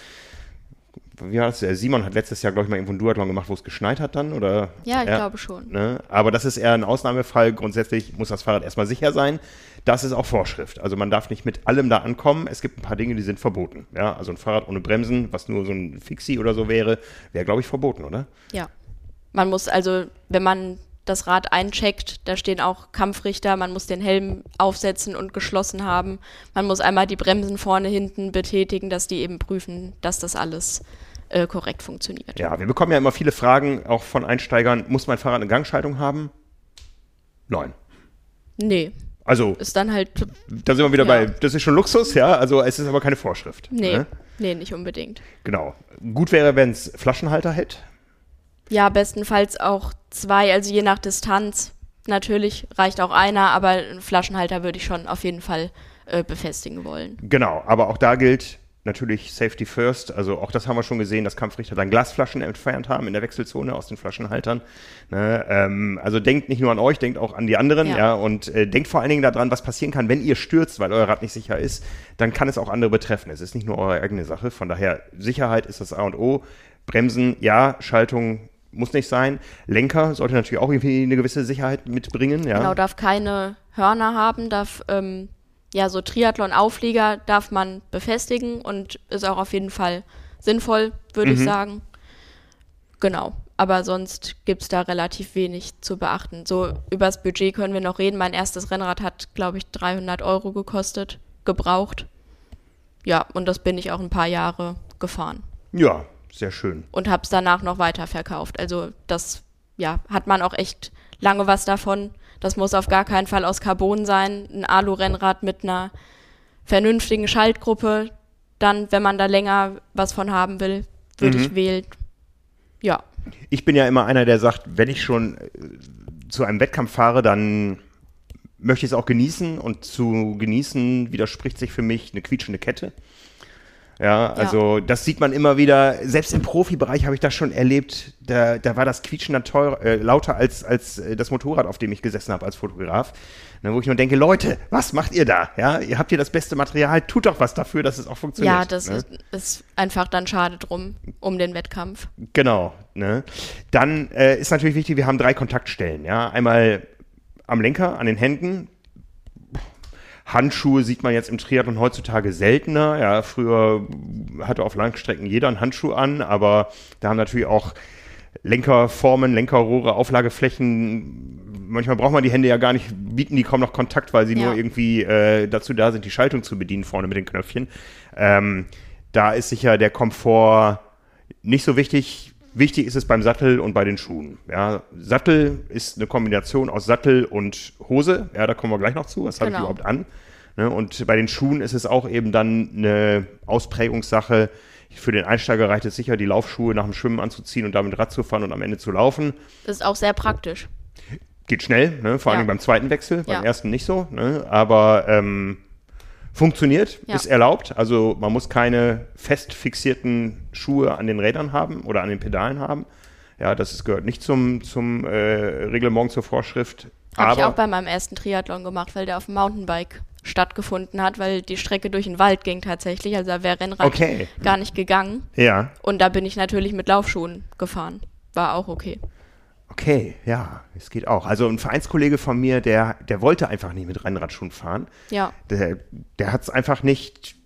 Wie war das? Der Simon hat letztes Jahr, glaube ich, mal irgendwo einen Duathlon gemacht, wo es geschneit hat dann, oder? Ja, ich glaube schon. Ne? Aber das ist eher ein Ausnahmefall. Grundsätzlich muss das Fahrrad erstmal sicher sein. Das ist auch Vorschrift. Also man darf nicht mit allem da ankommen. Es gibt ein paar Dinge, die sind verboten. Ja, also ein Fahrrad ohne Bremsen, was nur so ein Fixie oder so wäre, wäre, glaube ich, verboten, oder? Ja. Man muss also, wenn man das Rad eincheckt, da stehen auch Kampfrichter, man muss den Helm aufsetzen und geschlossen haben. Man muss einmal die Bremsen vorne, hinten betätigen, dass die eben prüfen, dass das alles äh, korrekt funktioniert. Ja, wir bekommen ja immer viele Fragen, auch von Einsteigern. Muss mein Fahrrad eine Gangschaltung haben? Nein. Nee, Also, ist dann halt, da sind wir wieder Ja. bei, das ist schon Luxus, ja, also es ist aber keine Vorschrift. nee, Ne? nee, nicht unbedingt. Genau. Gut wäre, wenn es Flaschenhalter hätte. Ja, bestenfalls auch zwei, also je nach Distanz. Natürlich reicht auch einer, aber einen Flaschenhalter würde ich schon auf jeden Fall äh, befestigen wollen. Genau, aber auch da gilt natürlich Safety First. Also auch das haben wir schon gesehen, dass Kampfrichter dann Glasflaschen entfernt haben in der Wechselzone aus den Flaschenhaltern. Ne, ähm, also denkt nicht nur an euch, denkt auch an die anderen, ja, Ja. und äh, denkt vor allen Dingen daran, was passieren kann, wenn ihr stürzt, weil euer Rad nicht sicher ist, dann kann es auch andere betreffen. Es ist nicht nur eure eigene Sache. Von daher, Sicherheit ist das A und O. Bremsen, ja, Schaltung muss nicht sein. Lenker sollte natürlich auch irgendwie eine gewisse Sicherheit mitbringen, ja. Genau, darf keine Hörner haben, darf, ähm, ja, so Triathlon-Auflieger darf man befestigen und ist auch auf jeden Fall sinnvoll, würde ich sagen. Genau, aber sonst gibt es da relativ wenig zu beachten. So, übers Budget können wir noch reden. Mein erstes Rennrad hat, glaube ich, 300 Euro gekostet, gebraucht. Ja, und das bin ich auch ein paar Jahre gefahren Ja, sehr schön. und habe es danach noch weiterverkauft. Also das, ja, hat man auch echt lange was davon. Das muss auf gar keinen Fall aus Carbon sein. Ein Alu-Rennrad mit einer vernünftigen Schaltgruppe. Dann, wenn man da länger was von haben will, würde ich wählen. Ja, ich bin ja immer einer, der sagt, wenn ich schon äh, zu einem Wettkampf fahre, dann möchte ich es auch genießen und zu genießen widerspricht sich für mich eine quietschende Kette. Ja, also das sieht man immer wieder, selbst im Profibereich habe ich das schon erlebt, da, da war das Quietschen dann teuer, äh, lauter als, als äh, das Motorrad, auf dem ich gesessen habe als Fotograf. Ne, wo ich nur denke, Leute, was macht ihr da? Ja, ihr habt hier das beste Material, tut doch was dafür, dass es auch funktioniert. ja, das ne? ist, ist einfach dann schade drum, um den Wettkampf. Genau. Ne? Dann äh, ist natürlich wichtig, wir haben drei Kontaktstellen. Ja? Einmal am Lenker, an den Händen. Handschuhe sieht man jetzt im Triathlon heutzutage seltener. Ja, früher hatte auf Langstrecken jeder einen Handschuh an, aber da haben natürlich auch Lenkerformen, Lenkerrohre, Auflageflächen. Manchmal braucht man die Hände ja gar nicht, bieten die kaum noch Kontakt, weil sie Ja. nur irgendwie äh, dazu da sind, die Schaltung zu bedienen vorne mit den Knöpfchen. Ähm, da ist sicher der Komfort nicht so wichtig. Wichtig ist es beim Sattel und bei den Schuhen. Ja, Sattel ist eine Kombination aus Sattel und Hose. Ja, da kommen wir gleich noch zu. Was habe ich Genau. überhaupt an? Ne, und bei den Schuhen ist es auch eben dann eine Ausprägungssache. Für den Einsteiger reicht es sicher, die Laufschuhe nach dem Schwimmen anzuziehen und damit Rad zu fahren und am Ende zu laufen. Das ist auch sehr praktisch. Geht schnell, ne? vor allem Ja. beim zweiten Wechsel, beim Ja. ersten nicht so. Ne? Aber ähm, funktioniert, Ja. ist erlaubt. Also man muss keine fest fixierten Schuhe an den Rädern haben oder an den Pedalen haben. Ja, das ist, gehört nicht zum, zum äh, Reglement, zur Vorschrift. Habe ich auch bei meinem ersten Triathlon gemacht, weil der auf dem Mountainbike stattgefunden hat, weil die Strecke durch den Wald ging tatsächlich. Also da wäre Rennrad Okay. gar nicht gegangen. ja, Und da bin ich natürlich mit Laufschuhen gefahren. War auch okay. Okay, ja, es geht auch. Also ein Vereinskollege von mir, der, der wollte einfach nicht mit Rennradschuhen fahren. Ja. der, der hat es einfach nicht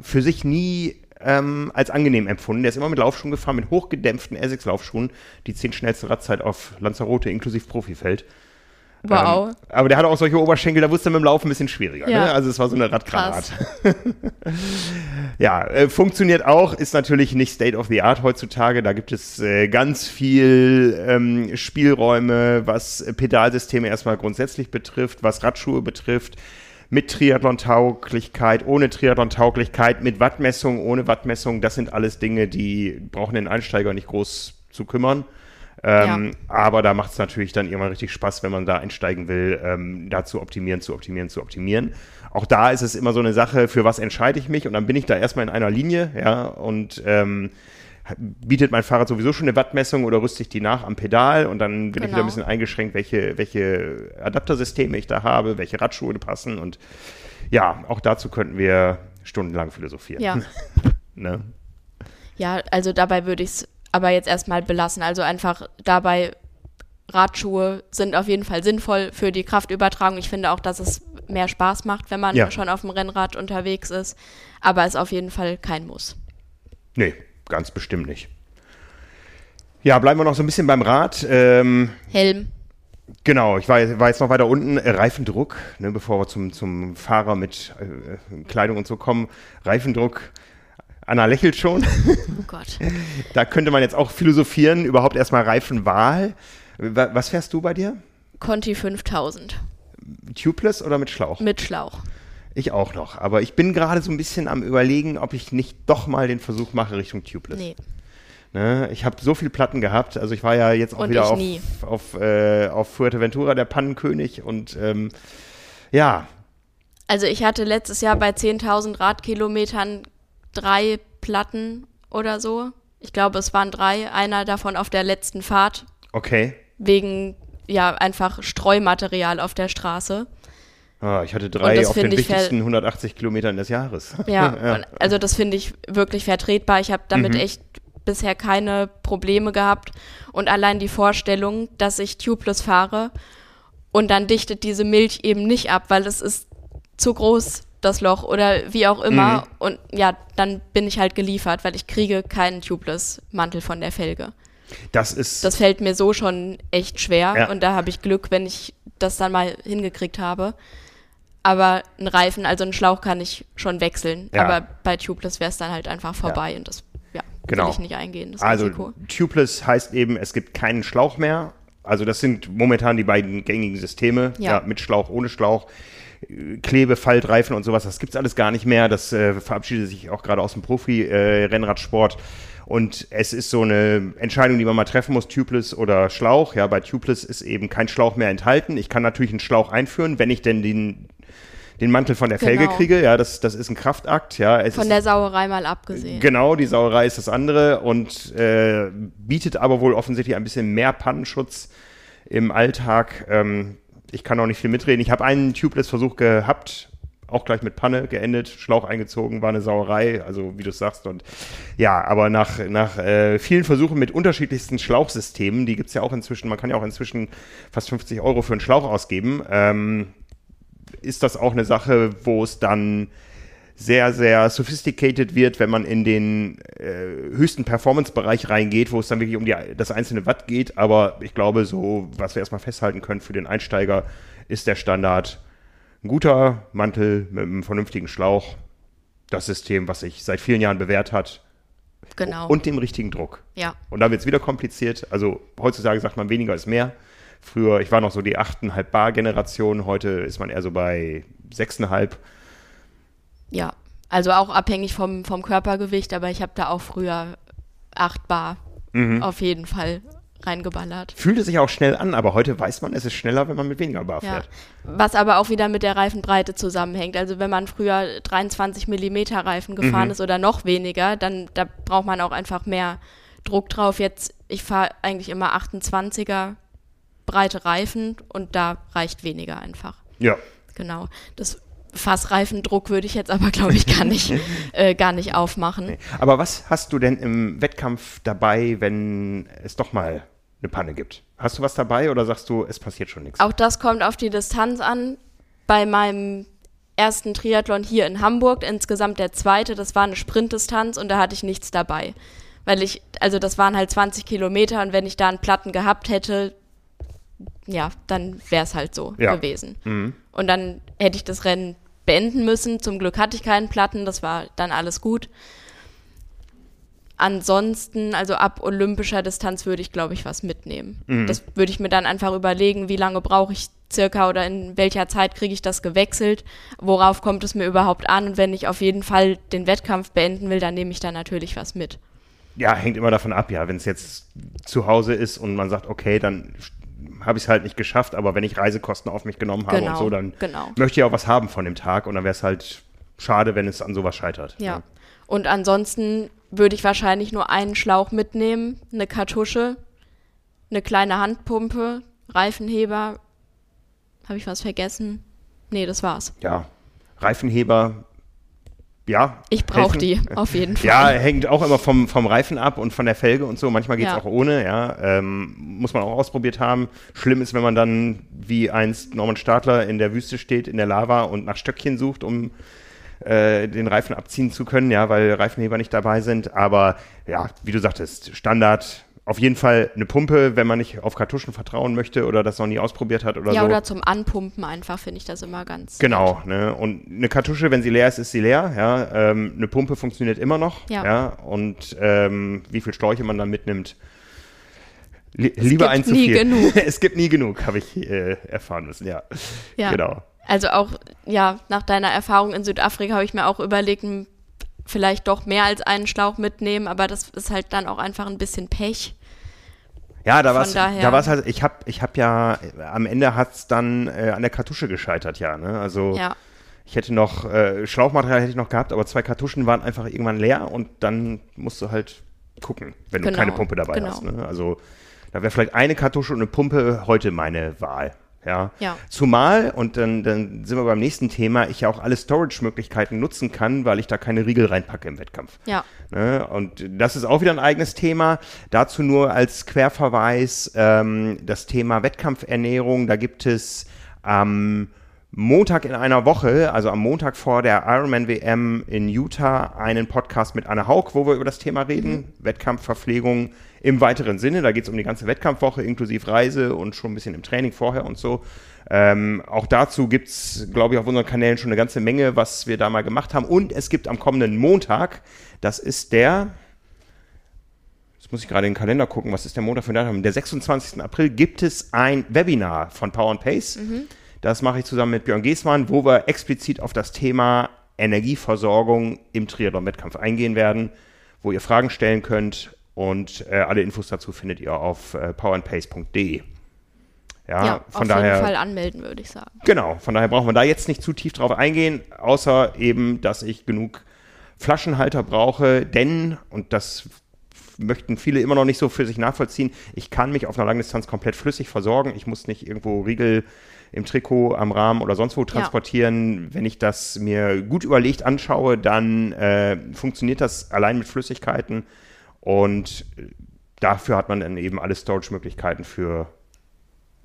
für sich nie ähm, als angenehm empfunden. Der ist immer mit Laufschuhen gefahren, mit hochgedämpften Essex-Laufschuhen, die zehn schnellste Radzeit auf Lanzarote inklusive Profifeld. Wow. Ähm, aber der hatte auch solche Oberschenkel, da wusste er mit dem Laufen ein bisschen schwieriger. Ja. Ne? Also es war so eine Radgranat. ja, äh, funktioniert auch, ist natürlich nicht State of the Art heutzutage. Da gibt es äh, ganz viel ähm, Spielräume, was Pedalsysteme erstmal grundsätzlich betrifft, was Radschuhe betrifft, mit Triathlon-Tauglichkeit, ohne Triathlon-Tauglichkeit, mit Wattmessung, ohne Wattmessung. Das sind alles Dinge, die brauchen den Einsteiger nicht groß zu kümmern. Ähm, Aber da macht es natürlich dann irgendwann richtig Spaß, wenn man da einsteigen will, ähm, da zu optimieren, zu optimieren, zu optimieren. Auch da ist es immer so eine Sache, für was entscheide ich mich und dann bin ich da erstmal in einer Linie, ja, und ähm, bietet mein Fahrrad sowieso schon eine Wattmessung oder rüste ich die nach am Pedal und dann bin ich wieder ein Genau. bisschen eingeschränkt, welche, welche Adaptersysteme ich da habe, welche Radschuhe passen und ja, auch dazu könnten wir stundenlang philosophieren. Ja. Ne? Ja, also dabei würde ich es aber jetzt erstmal belassen. Also einfach dabei, Radschuhe sind auf jeden Fall sinnvoll für die Kraftübertragung. Ich finde auch, dass es mehr Spaß macht, wenn man Ja. schon auf dem Rennrad unterwegs ist. Aber ist auf jeden Fall kein Muss. Nee, ganz bestimmt nicht. Ja, bleiben wir noch so ein bisschen beim Rad. Ähm, Helm. Genau, ich war, war jetzt noch weiter unten. Äh, Reifendruck, ne, bevor wir zum, zum Fahrer mit äh, Kleidung und so kommen. Reifendruck. Anna lächelt schon. Oh Gott. da könnte man jetzt auch philosophieren. Überhaupt erstmal Reifenwahl. Wa- Was fährst du bei dir? Conti 5000 Tubeless oder mit Schlauch? mit Schlauch. Ich auch noch. Aber ich bin gerade so ein bisschen am Überlegen, ob ich nicht doch mal den Versuch mache Richtung Tubeless. Nee. Ne? Ich habe so viel Platten gehabt. Also ich war ja jetzt auch Und wieder auf, auf, äh, auf Fuerteventura, der Pannenkönig. Und ähm, ja, Also ich hatte letztes Jahr bei 10.000 Radkilometern drei Platten oder so. Ich glaube, es waren drei. Einer davon auf der letzten Fahrt okay. wegen ja einfach Streumaterial auf der Straße. Ah, ich hatte drei auf den wichtigsten 180 Kilometern des Jahres. Ja, Und also das finde ich wirklich vertretbar. Ich habe damit Mhm. echt bisher keine Probleme gehabt. Und allein die Vorstellung, dass ich tubeless fahre und dann dichtet diese Milch eben nicht ab, weil es ist zu groß, das Loch oder wie auch immer. Mhm. Und ja, dann bin ich halt geliefert, weil ich kriege keinen Tubeless-Mantel von der Felge. Das ist, Das fällt mir so schon echt schwer Ja. und da habe ich Glück, wenn ich das dann mal hingekriegt habe. Aber ein Reifen, also einen Schlauch kann ich schon wechseln. Ja. Aber bei Tubeless wäre es dann halt einfach vorbei und das ja, Genau. will ich nicht eingehen, das also Risiko. Tubeless heißt eben, es gibt keinen Schlauch mehr. Also das sind momentan die beiden gängigen Systeme. Ja. Ja. mit Schlauch, ohne Schlauch. Äh, Klebe, Faltreifen und sowas, das gibt's alles gar nicht mehr. Das äh, verabschiedet sich auch gerade aus dem Profi-Rennradsport. und es ist so eine Entscheidung, die man mal treffen muss, Tubeless oder Schlauch. Ja, bei Tubeless ist eben kein Schlauch mehr enthalten. Ich kann natürlich einen Schlauch einführen, wenn ich denn den, den Mantel von der Felge Genau. kriege. Ja, das, das ist ein Kraftakt. Ja, es Von ist, der Sauerei mal abgesehen. Genau, die Sauerei ist das andere und äh, bietet aber wohl offensichtlich ein bisschen mehr Pannenschutz im Alltag. Ähm, ich kann auch nicht viel mitreden. Ich habe einen Tubeless-Versuch gehabt, auch gleich mit Panne geendet, Schlauch eingezogen, war eine Sauerei, also wie du sagst. Und ja, aber nach, nach äh, vielen Versuchen mit unterschiedlichsten Schlauchsystemen, die gibt's ja auch inzwischen, man kann ja auch inzwischen fast 50 Euro für einen Schlauch ausgeben, ähm, ist das auch eine Sache, wo es dann sehr, sehr sophisticated wird, wenn man in den äh, höchsten Performance-Bereich reingeht, wo es dann wirklich um die, das einzelne Watt geht. Aber ich glaube, so, was wir erstmal festhalten können für den Einsteiger, ist der Standard ein guter Mantel mit einem vernünftigen Schlauch. Das System, was sich seit vielen Jahren bewährt hat. Genau. Und dem richtigen Druck. ja. Und da wird es wieder kompliziert. Also heutzutage sagt man, weniger ist mehr. Früher, ich war noch so die 8,5 Bar Generation, heute ist man eher so bei 6,5. Ja, also auch abhängig vom, vom Körpergewicht, aber ich habe da auch früher 8 Bar Mhm. auf jeden Fall reingeballert. Fühlte sich auch schnell an, aber heute weiß man, es ist schneller, wenn man mit weniger Bar Ja. fährt. Was aber auch wieder mit der Reifenbreite zusammenhängt. Also wenn man früher 23 Millimeter Reifen gefahren Mhm. ist oder noch weniger, dann da braucht man auch einfach mehr Druck drauf. Jetzt, ich fahre eigentlich immer 28er breite Reifen und da reicht weniger einfach. Ja. Genau. Das Fassreifendruck würde ich jetzt aber, glaube ich, gar nicht, äh, gar nicht aufmachen. Aber was hast du denn im Wettkampf dabei, wenn es doch mal eine Panne gibt? Hast du was dabei oder sagst du, es passiert schon nichts? Auch das kommt auf die Distanz an. Bei meinem ersten Triathlon hier in Hamburg, insgesamt der zweite, das war eine Sprintdistanz und da hatte ich nichts dabei. Weil ich, also das waren halt 20 Kilometer und wenn ich da einen Platten gehabt hätte, ja, dann wäre es halt so Ja. gewesen. Und dann hätte ich das Rennen beenden müssen. Zum Glück hatte ich keinen Platten, das war dann alles gut. Ansonsten, also ab olympischer Distanz würde ich, glaube ich, was mitnehmen. Das würde ich mir dann einfach überlegen, wie lange brauche ich circa oder in welcher Zeit kriege ich das gewechselt, worauf kommt es mir überhaupt an und wenn ich auf jeden Fall den Wettkampf beenden will, dann nehme ich da natürlich was mit. Ja, hängt immer davon ab, ja. Wenn es jetzt zu Hause ist und man sagt, okay, dann habe ich es halt nicht geschafft, aber wenn ich Reisekosten auf mich genommen habe Genau, und so, dann genau. möchte ich auch was haben von dem Tag und dann wäre es halt schade, wenn es an sowas scheitert. Ja. Und ansonsten würde ich wahrscheinlich nur einen Schlauch mitnehmen, eine Kartusche, eine kleine Handpumpe, Reifenheber. Habe ich was vergessen? Nee, das war's. Ja. Reifenheber, ja. Ich brauche die, auf jeden Fall. Ja, hängt auch immer vom, vom Reifen ab und von der Felge und so. Manchmal geht es Ja. auch ohne, ja. Ähm, muss man auch ausprobiert haben. Schlimm ist, wenn man dann wie einst Norman Stadler in der Wüste steht, in der Lava und nach Stöckchen sucht, um äh, den Reifen abziehen zu können, ja, weil Reifenheber nicht dabei sind. Aber ja, wie du sagtest, Standard. Auf jeden Fall eine Pumpe, wenn man nicht auf Kartuschen vertrauen möchte oder das noch nie ausprobiert hat oder ja, so. oder zum Anpumpen einfach finde ich das immer ganz. Genau, ne? Und eine Kartusche, wenn sie leer ist, ist sie leer. Ja? Ähm, eine Pumpe funktioniert immer noch. Ja. Und ähm, wie viel Schläuche man dann mitnimmt, li lieber gibt ein zu nie viel. genug. es gibt nie genug, habe ich äh, erfahren müssen, ja. Ja. Genau. Also auch, ja, nach deiner Erfahrung in Südafrika habe ich mir auch überlegt, vielleicht doch mehr als einen Schlauch mitnehmen, aber das ist halt dann auch einfach ein bisschen Pech. Ja, da war es da war's halt, ich habe ich hab ja, am Ende hat es dann äh, an der Kartusche gescheitert, ja. Ne? Also Ja. ich hätte noch, äh, Schlauchmaterial hätte ich noch gehabt, aber zwei Kartuschen waren einfach irgendwann leer und dann musst du halt gucken, wenn du Genau, keine Pumpe dabei genau. hast. Ne? Also da wäre vielleicht eine Kartusche und eine Pumpe heute meine Wahl. Ja. Ja. Zumal, und dann, dann sind wir beim nächsten Thema, ich ja auch alle Storage-Möglichkeiten nutzen kann, weil ich da keine Riegel reinpacke im Wettkampf. Ja. Ne? Und das ist auch wieder ein eigenes Thema. Dazu nur als Querverweis ähm, das Thema Wettkampfernährung. Da gibt es am Montag in einer Woche, also am Montag vor der Ironman WM in Utah, einen Podcast mit Anne Haug, wo wir über das Thema reden. Wettkampfverpflegung im weiteren Sinne. Da geht es um die ganze Wettkampfwoche inklusive Reise und schon ein bisschen im Training vorher und so. Ähm, auch dazu gibt es, glaube ich, auf unseren Kanälen schon eine ganze Menge, was wir da mal gemacht haben. Und es gibt am kommenden Montag, das ist der, jetzt muss ich gerade in den Kalender gucken, was ist der Montag für ein Datum? Der 26. April gibt es ein Webinar von Power and Pace. Das mache ich zusammen mit Björn Giesmann, wo wir explizit auf das Thema Energieversorgung im Triathlon-Wettkampf eingehen werden, wo ihr Fragen stellen könnt und äh, alle Infos dazu findet ihr auf äh, powerandpace.de. Ja, Ja, von auf daher. jeden Fall anmelden, würde ich sagen. Genau, von daher brauchen wir da jetzt nicht zu tief drauf eingehen, außer eben, dass ich genug Flaschenhalter brauche, denn, und das möchten viele immer noch nicht so für sich nachvollziehen, ich kann mich auf einer Langdistanz komplett flüssig versorgen. Ich muss nicht irgendwo Riegel im Trikot, am Rahmen oder sonst wo transportieren. Wenn ich das mir gut überlegt anschaue, dann äh, funktioniert das allein mit Flüssigkeiten und dafür hat man dann eben alle Storage-Möglichkeiten für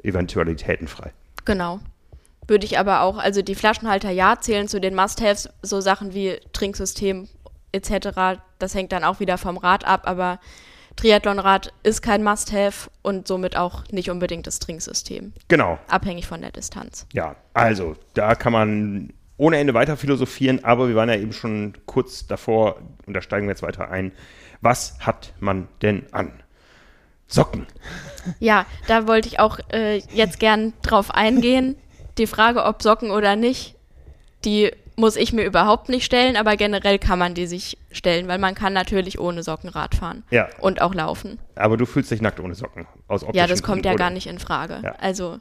Eventualitäten frei. Genau. Würde ich aber auch, also die Flaschenhalter ja zählen zu den Must-Haves, so Sachen wie Trinksystem etc. Das hängt dann auch wieder vom Rad ab, aber Triathlonrad ist kein Must-Have und somit auch nicht unbedingt das Trinksystem, Genau. abhängig von der Distanz. Ja, also da kann man ohne Ende weiter philosophieren, aber wir waren ja eben schon kurz davor und da steigen wir jetzt weiter ein. Was hat man denn an? Socken. Ja, da wollte ich auch äh, jetzt gern drauf eingehen. Die Frage, ob Socken oder nicht, die muss ich mir überhaupt nicht stellen, aber generell kann man die sich stellen, weil man kann natürlich ohne Socken Rad fahren Ja. und auch laufen. Aber du fühlst dich nackt ohne Socken. Aus Ja, das kommt ja oder? gar nicht in Frage. Ja. Also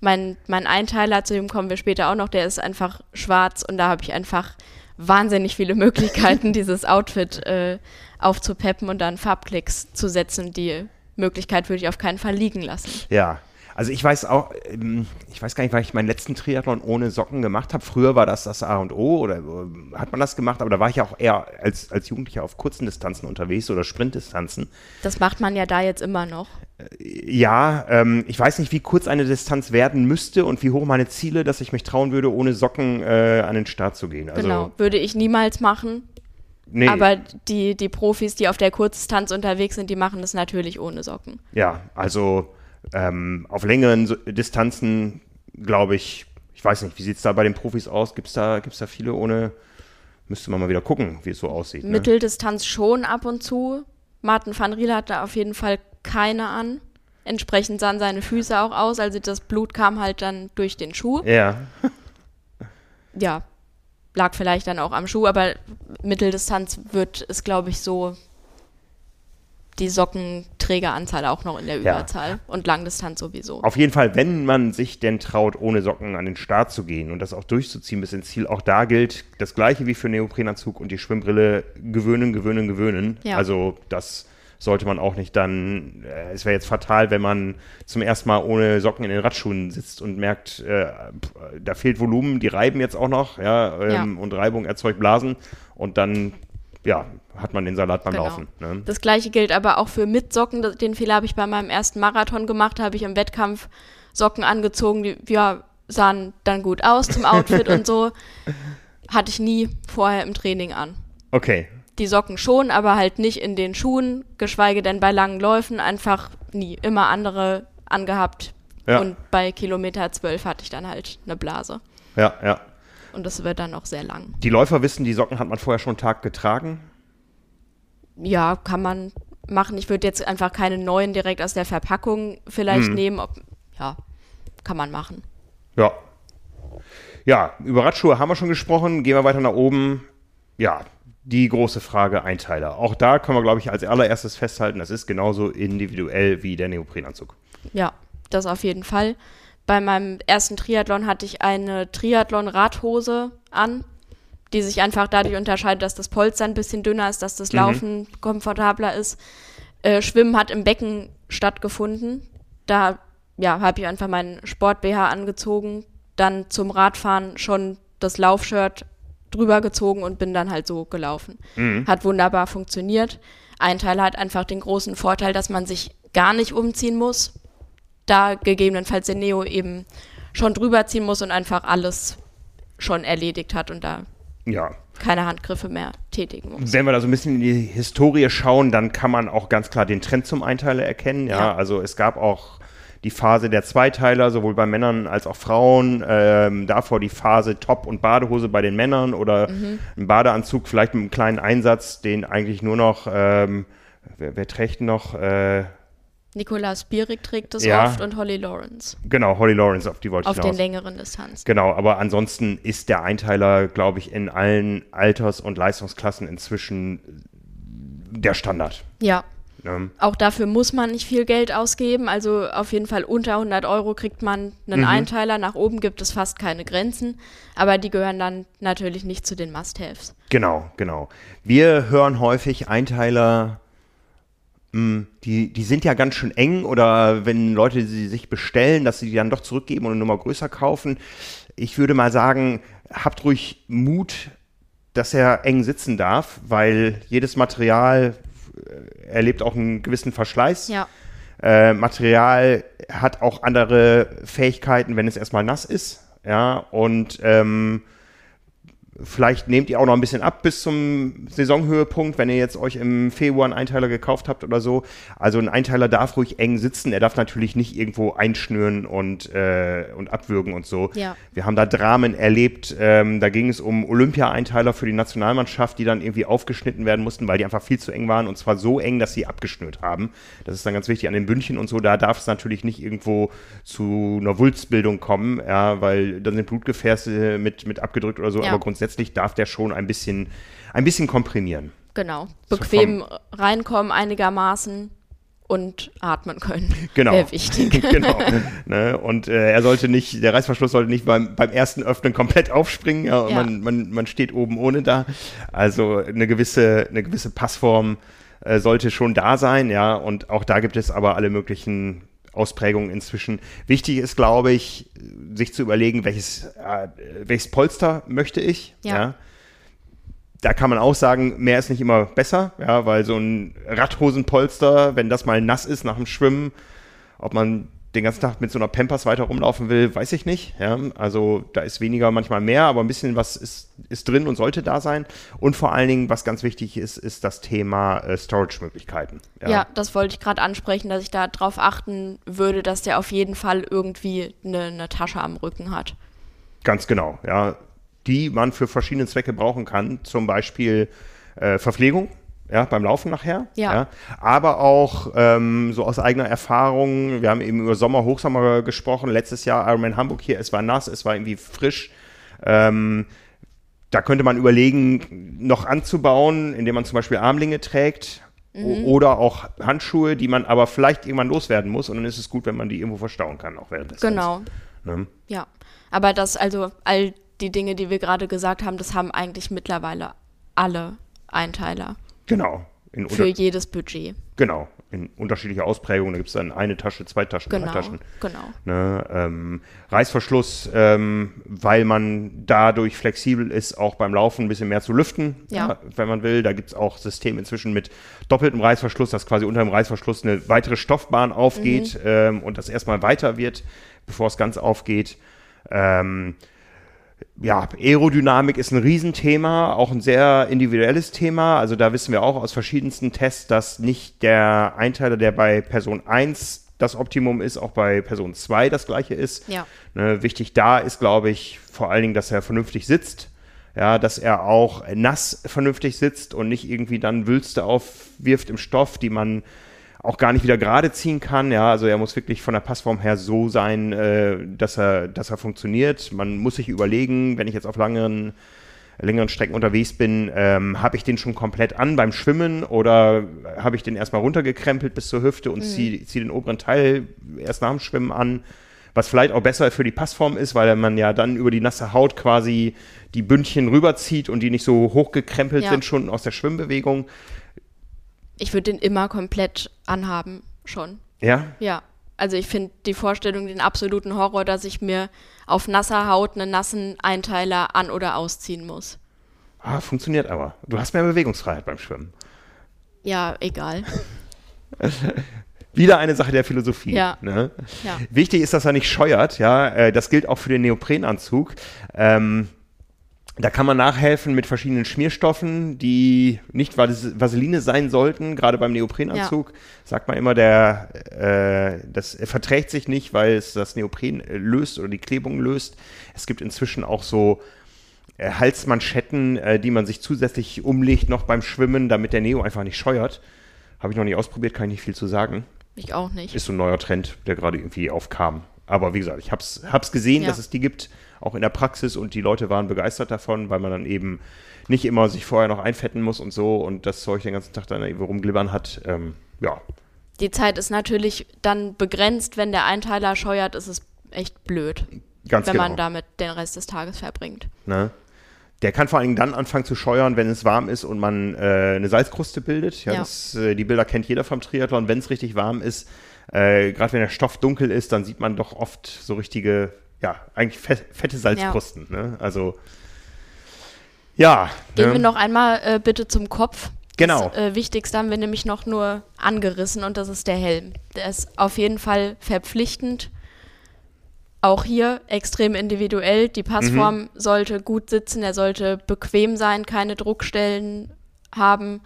mein, mein Einteiler, zu dem kommen wir später auch noch, der ist einfach schwarz und da habe ich einfach wahnsinnig viele Möglichkeiten, dieses Outfit äh, aufzupeppen und dann Farbklicks zu setzen. Die Möglichkeit würde ich auf keinen Fall liegen lassen. Ja. Also ich weiß auch, ähm, ich weiß gar nicht, weil ich meinen letzten Triathlon ohne Socken gemacht habe. Früher war das das A und O oder äh, hat man das gemacht, aber da war ich ja auch eher als, als Jugendlicher auf kurzen Distanzen unterwegs oder Sprintdistanzen. Das macht man ja da jetzt immer noch. Ja, ähm, ich weiß nicht, wie kurz eine Distanz werden müsste und wie hoch meine Ziele, dass ich mich trauen würde, ohne Socken äh, an den Start zu gehen. Also, genau. Würde ich niemals machen. nee, Aber die, die Profis, die auf der Kurzdistanz unterwegs sind, die machen das natürlich ohne Socken. ja, also ähm, auf längeren Distanzen, glaube ich, ich weiß nicht, wie sieht es da bei den Profis aus? Gibt es da, gibt's da viele ohne, müsste man mal wieder gucken, wie es so aussieht. Ne? Mitteldistanz schon ab und zu. Martin van Riel hat da auf jeden Fall keine an. Entsprechend sahen seine Füße auch aus, also das Blut kam halt dann durch den Schuh. Ja, Ja, lag vielleicht dann auch am Schuh, aber Mitteldistanz wird es, glaube ich, so die Sockenträgeranzahl auch noch in der Ja. Überzahl und Langdistanz sowieso. auf jeden Fall, wenn man sich denn traut, ohne Socken an den Start zu gehen und das auch durchzuziehen bis ins Ziel, auch da gilt das gleiche wie für Neoprenanzug und die Schwimmbrille gewöhnen, gewöhnen, gewöhnen. Ja. Also das sollte man auch nicht dann, äh, es wäre jetzt fatal, wenn man zum ersten Mal ohne Socken in den Radschuhen sitzt und merkt, äh, da fehlt Volumen, die reiben jetzt auch noch, ja, ähm, Ja. und Reibung erzeugt Blasen und dann, ja, hat man den Salat beim Genau. Laufen. Ne? Das gleiche gilt aber auch für mit Socken. Das- Den Fehler habe ich bei meinem ersten Marathon gemacht, habe ich im Wettkampf Socken angezogen, die ja, sahen dann gut aus zum Outfit und so. Hatte ich nie vorher im Training an. Okay, Die Socken schon, aber halt nicht in den Schuhen, geschweige denn bei langen Läufen, einfach nie. Immer andere angehabt. Ja. Und bei Kilometer 12 hatte ich dann halt eine Blase. ja, ja. Und das wird dann noch sehr lang. Die Läufer wissen, die Socken hat man vorher schon einen Tag getragen. Ja, kann man machen. Ich würde jetzt einfach keine neuen direkt aus der Verpackung vielleicht Mhm. nehmen. Ob, ja, kann man machen. Ja. Ja, über Radschuhe haben wir schon gesprochen. Gehen wir weiter nach oben. Ja, die große Frage Einteiler. Auch da können wir, glaube ich, als allererstes festhalten, das ist genauso individuell wie der Neoprenanzug. Ja, das auf jeden Fall. Bei meinem ersten Triathlon hatte ich eine Triathlon-Radhose an, die sich einfach dadurch unterscheidet, dass das Polster ein bisschen dünner ist, dass das Laufen komfortabler ist. Äh, Schwimmen hat im Becken stattgefunden. Da ja, habe ich einfach meinen Sport-BH angezogen, dann zum Radfahren schon das Laufshirt drüber gezogen und bin dann halt so gelaufen. Hat wunderbar funktioniert. Einteiler hat einfach den großen Vorteil, dass man sich gar nicht umziehen muss. Da gegebenenfalls der Neo eben schon drüber ziehen muss und einfach alles schon erledigt hat und da Ja. keine Handgriffe mehr tätigen muss. Wenn wir da so ein bisschen in die Historie schauen, dann kann man auch ganz klar den Trend zum Einteiler erkennen. Ja, Ja. also es gab auch die Phase der Zweiteiler, sowohl bei Männern als auch Frauen. Ähm, davor die Phase Top- und Badehose bei den Männern oder Mhm. ein Badeanzug vielleicht mit einem kleinen Einsatz, den eigentlich nur noch, ähm, wer, wer trägt noch? Äh, Nikolaus Bierig trägt es Ja. oft und Holly Lawrence genau, Holly Lawrence, auf die wollte auf ich den hinaus. längeren Distanzen. Genau, aber ansonsten ist der Einteiler, glaube ich, in allen Alters- und Leistungsklassen inzwischen der Standard. Ja, Ne? auch dafür muss man nicht viel Geld ausgeben. Also auf jeden Fall unter 100 Euro kriegt man einen Mhm. Einteiler. Nach oben gibt es fast keine Grenzen. Aber die gehören dann natürlich nicht zu den Must-Haves. Genau, genau. Wir hören häufig Einteiler, die, die sind ja ganz schön eng oder wenn Leute sie sich bestellen, dass sie die dann doch zurückgeben und eine Nummer größer kaufen. Ich würde mal sagen, habt ruhig Mut, dass er eng sitzen darf, weil jedes Material äh, erlebt auch einen gewissen Verschleiß. Ja, Äh, Material hat auch andere Fähigkeiten, wenn es erstmal nass ist. ja, und ähm, Vielleicht nehmt ihr auch noch ein bisschen ab bis zum Saisonhöhepunkt, wenn ihr jetzt euch im Februar einen Einteiler gekauft habt oder so. Also ein Einteiler darf ruhig eng sitzen. Er darf natürlich nicht irgendwo einschnüren und, äh, und abwürgen und so. Ja. Wir haben da Dramen erlebt. Ähm, da ging es um Olympia-Einteiler für die Nationalmannschaft, die dann irgendwie aufgeschnitten werden mussten, weil die einfach viel zu eng waren. Und zwar so eng, dass sie abgeschnürt haben. Das ist dann ganz wichtig an den Bündchen und so. Da darf es natürlich nicht irgendwo zu einer Wulstbildung kommen, ja, weil dann sind Blutgefäße mit, mit abgedrückt oder so. Ja. Aber grundsätzlich darf der schon ein bisschen, ein bisschen komprimieren. Genau. So Bequem reinkommen einigermaßen und atmen können. Genau. Wäre wichtig. genau. ne? Und äh, er sollte nicht, der Reißverschluss sollte nicht beim, beim ersten Öffnen komplett aufspringen. Ja, Ja. Man, man, man steht oben ohne da. Also eine gewisse, eine gewisse Passform äh, sollte schon da sein, ja. Und auch da gibt es aber alle möglichen Ausprägungen inzwischen. Wichtig ist, glaube ich, sich zu überlegen, welches, äh, welches Polster möchte ich. Ja. ja da kann man auch sagen, mehr ist nicht immer besser, ja, weil so ein Radhosenpolster, wenn das mal nass ist nach dem Schwimmen, ob man den ganzen Tag mit so einer Pampers weiter rumlaufen will, weiß ich nicht. Ja. Also da ist weniger manchmal mehr, aber ein bisschen was ist, ist drin und sollte da sein. Und vor allen Dingen, was ganz wichtig ist, ist das Thema äh, Storage-Möglichkeiten. Ja. das wollte ich gerade ansprechen, dass ich da drauf achten würde, dass der auf jeden Fall irgendwie eine, eine Tasche am Rücken hat. Ganz genau, ja. Die man für verschiedene Zwecke brauchen kann. Zum Beispiel äh, Verpflegung, ja, beim Laufen nachher. Ja. Aber auch ähm, so aus eigener Erfahrung, wir haben eben über Sommer, Hochsommer gesprochen. Letztes Jahr Ironman Hamburg hier, es war nass, es war irgendwie frisch. Ähm, da könnte man überlegen, noch anzubauen, indem man zum Beispiel Armlinge trägt. o- Oder auch Handschuhe, die man aber vielleicht irgendwann loswerden muss. Und dann ist es gut, wenn man die irgendwo verstauen kann, auch während des Genau. Ne? Ja. Aber das, also all die Dinge, die wir gerade gesagt haben, das haben eigentlich mittlerweile alle Einteiler Genau. In für jedes Budget. genau. In unterschiedlicher Ausprägung. Da gibt es dann eine Tasche, zwei Taschen, drei Genau. Taschen. Genau. Ne, ähm, Reißverschluss, ähm, weil man dadurch flexibel ist, auch beim Laufen ein bisschen mehr zu lüften, Ja. wenn man will. Da gibt es auch Systeme inzwischen mit doppeltem Reißverschluss, dass quasi unter dem Reißverschluss eine weitere Stoffbahn aufgeht ähm, und das erstmal weiter wird, bevor es ganz aufgeht. Ähm, ja, Aerodynamik ist ein Riesenthema, auch ein sehr individuelles Thema. Also da wissen wir auch aus verschiedensten Tests, dass nicht der Einteiler, der bei Person 1 das Optimum ist, auch bei Person 2 das gleiche ist. Ja. Ne, wichtig da ist, glaube ich, vor allen Dingen, dass er vernünftig sitzt. Ja, dass er auch nass vernünftig sitzt und nicht irgendwie dann Wülste aufwirft im Stoff, die man auch gar nicht wieder gerade ziehen kann. Ja, also er muss wirklich von der Passform her so sein, äh, dass er, dass er funktioniert. Man muss sich überlegen, wenn ich jetzt auf langeren, längeren Strecken unterwegs bin, ähm, habe ich den schon komplett an beim Schwimmen oder habe ich den erstmal runtergekrempelt bis zur Hüfte und ziehe zieh den oberen Teil erst nach dem Schwimmen an? Was vielleicht auch besser für die Passform ist, weil man ja dann über die nasse Haut quasi die Bündchen rüberzieht und die nicht so hochgekrempelt Ja. sind schon aus der Schwimmbewegung. Ich würde den immer komplett anhaben, schon. Ja, Ja. Also ich finde die Vorstellung den absoluten Horror, dass ich mir auf nasser Haut einen nassen Einteiler an- oder ausziehen muss. ah, funktioniert aber. Du hast mehr Bewegungsfreiheit beim Schwimmen. Ja, egal. Wieder eine Sache der Philosophie. Ja. Ne? Ja. Wichtig ist, dass er nicht scheuert. Ja, äh, das gilt auch für den Neoprenanzug. Ähm, da kann man nachhelfen mit verschiedenen Schmierstoffen, die nicht Vas Vaseline sein sollten. Gerade beim Neoprenanzug sagt man immer, der äh, das verträgt sich nicht, weil es das Neopren löst oder die Klebung löst. Es gibt inzwischen auch so äh, Halsmanschetten, äh, die man sich zusätzlich umlegt noch beim Schwimmen, damit der Neo einfach nicht scheuert. Habe ich noch nicht ausprobiert, kann ich nicht viel zu sagen. Ich auch nicht. Ist so ein neuer Trend, der gerade irgendwie aufkam. Aber wie gesagt, ich hab's, hab's gesehen, Ja. dass es die gibt, auch in der Praxis und die Leute waren begeistert davon, weil man dann eben nicht immer sich vorher noch einfetten muss und so und das Zeug den ganzen Tag dann irgendwie rumglibbern hat. Ähm, ja, Die Zeit ist natürlich dann begrenzt. Wenn der Einteiler scheuert, ist es echt blöd, ganz wenn genau. man damit den Rest des Tages verbringt. Ne? Der kann vor allen Dingen dann anfangen zu scheuern, wenn es warm ist und man äh, eine Salzkruste bildet. Ja, Ja. Das, äh, die Bilder kennt jeder vom Triathlon. Wenn es richtig warm ist, äh, gerade wenn der Stoff dunkel ist, dann sieht man doch oft so richtige, ja, eigentlich fett, fette Salzkrusten. Ne? Also, ja. Gehen ne? wir noch einmal äh, bitte zum Kopf. Genau. Das äh, Wichtigste haben wir nämlich noch nur angerissen und das ist der Helm. Der ist auf jeden Fall verpflichtend Auch hier extrem individuell. Die Passform sollte gut sitzen, er sollte bequem sein, keine Druckstellen haben,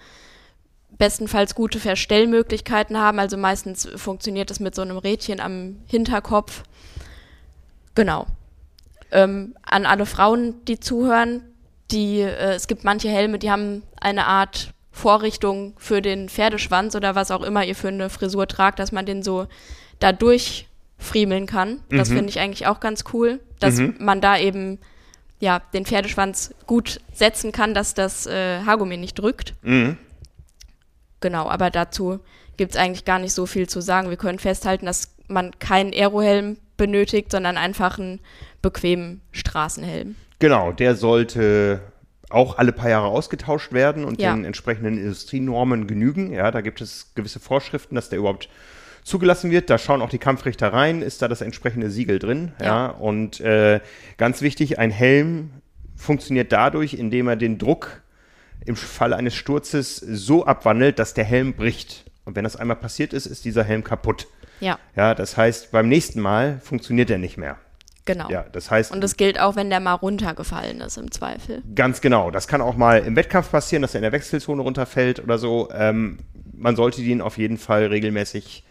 bestenfalls gute Verstellmöglichkeiten haben. Also meistens funktioniert das mit so einem Rädchen am Hinterkopf. Genau. Ähm, an alle Frauen, die zuhören, die, äh, es gibt manche Helme, die haben eine Art Vorrichtung für den Pferdeschwanz oder was auch immer ihr für eine Frisur tragt, dass man den so da durchfriemeln kann. Das finde ich eigentlich auch ganz cool, dass man da eben ja den Pferdeschwanz gut setzen kann, dass das äh, Haargummi nicht drückt. Genau, aber dazu gibt es eigentlich gar nicht so viel zu sagen. Wir können festhalten, dass man keinen Aerohelm benötigt, sondern einfach einen bequemen Straßenhelm. Genau, der sollte auch alle paar Jahre ausgetauscht werden und Ja. den entsprechenden Industrienormen genügen. Ja, da gibt es gewisse Vorschriften, dass der überhaupt zugelassen wird. Da schauen auch die Kampfrichter rein, ist da das entsprechende Siegel drin. Ja, Ja. und äh, ganz wichtig, ein Helm funktioniert dadurch, indem er den Druck im Fall eines Sturzes so abwandelt, dass der Helm bricht. Und wenn das einmal passiert ist, ist dieser Helm kaputt. Ja, Ja, das heißt, beim nächsten Mal funktioniert er nicht mehr. genau. Ja, das heißt, Und das gilt auch, wenn der mal runtergefallen ist im Zweifel. Ganz genau. Das kann auch mal im Wettkampf passieren, dass er in der Wechselzone runterfällt oder so. Ähm, man sollte den auf jeden Fall regelmäßig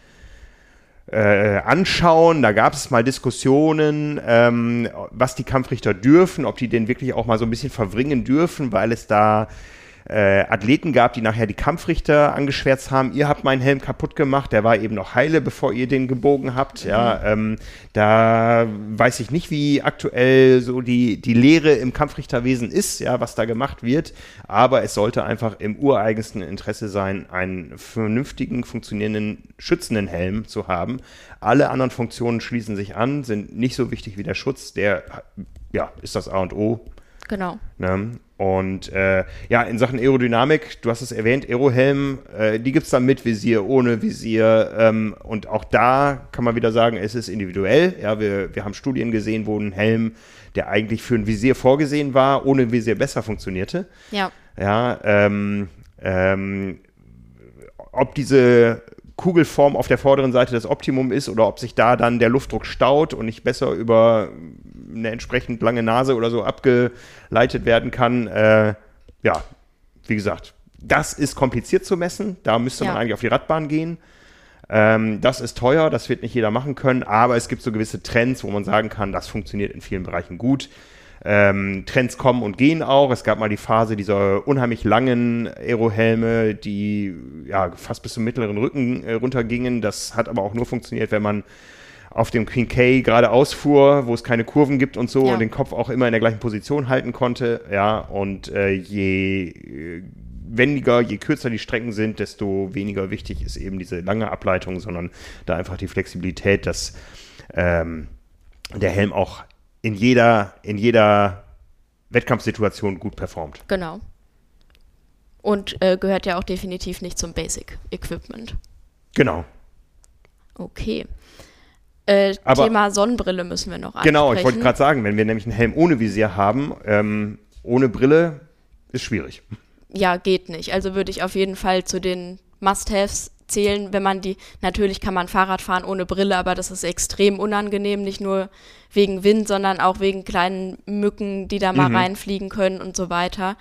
äh, anschauen. Da gab es mal Diskussionen, ähm, was die Kampfrichter dürfen, ob die den wirklich auch mal so ein bisschen verwringen dürfen, weil es da äh, Athleten gab, die nachher die Kampfrichter angeschwärzt haben, ihr habt meinen Helm kaputt gemacht, der war eben noch heile, bevor ihr den gebogen habt. Ja, ähm, da weiß ich nicht, wie aktuell so die, die Lehre im Kampfrichterwesen ist, ja, was da gemacht wird, aber es sollte einfach im ureigensten Interesse sein, einen vernünftigen, funktionierenden, schützenden Helm zu haben. Alle anderen Funktionen schließen sich an, sind nicht so wichtig wie der Schutz, der ja, ist das A und O. Genau. Ne? Und äh, ja, in Sachen Aerodynamik, du hast es erwähnt, Aerohelm, äh, die gibt es dann mit Visier, ohne Visier. Ähm, und auch da kann man wieder sagen, es ist individuell. Ja, wir, wir haben Studien gesehen, wo ein Helm, der eigentlich für ein Visier vorgesehen war, ohne Visier besser funktionierte. Ja, Ja, ähm, ähm, ob diese Kugelform auf der vorderen Seite das Optimum ist oder ob sich da dann der Luftdruck staut und nicht besser über eine entsprechend lange Nase oder so abgeleitet werden kann. Äh, ja, wie gesagt, das ist kompliziert zu messen. Da müsste man Ja. eigentlich auf die Radbahn gehen. Ähm, das ist teuer, das wird nicht jeder machen können, aber es gibt so gewisse Trends, wo man sagen kann, das funktioniert in vielen Bereichen gut. Ähm, Trends kommen und gehen auch. Es gab mal die Phase dieser unheimlich langen Aerohelme, die ja fast bis zum mittleren Rücken äh, runtergingen. Das hat aber auch nur funktioniert, wenn man auf dem Queen K geradeaus fuhr, wo es keine Kurven gibt und so Ja. und den Kopf auch immer in der gleichen Position halten konnte. Ja, und äh, je äh, wendiger, je kürzer die Strecken sind, desto weniger wichtig ist eben diese lange Ableitung, sondern da einfach die Flexibilität, dass ähm, der Helm auch in jeder, in jeder Wettkampfsituation gut performt. genau. Und äh, gehört ja auch definitiv nicht zum Basic Equipment. Genau. Okay. Äh, Aber- Thema Sonnenbrille müssen wir noch ansprechen. Genau, ich wollte gerade sagen, wenn wir nämlich einen Helm ohne Visier haben, ähm, ohne Brille, ist schwierig. ja, geht nicht. Also würde ich auf jeden Fall zu den Must-Haves zählen, wenn man die, natürlich kann man Fahrrad fahren ohne Brille, aber das ist extrem unangenehm, nicht nur wegen Wind, sondern auch wegen kleinen Mücken, die da mal reinfliegen können und so weiter.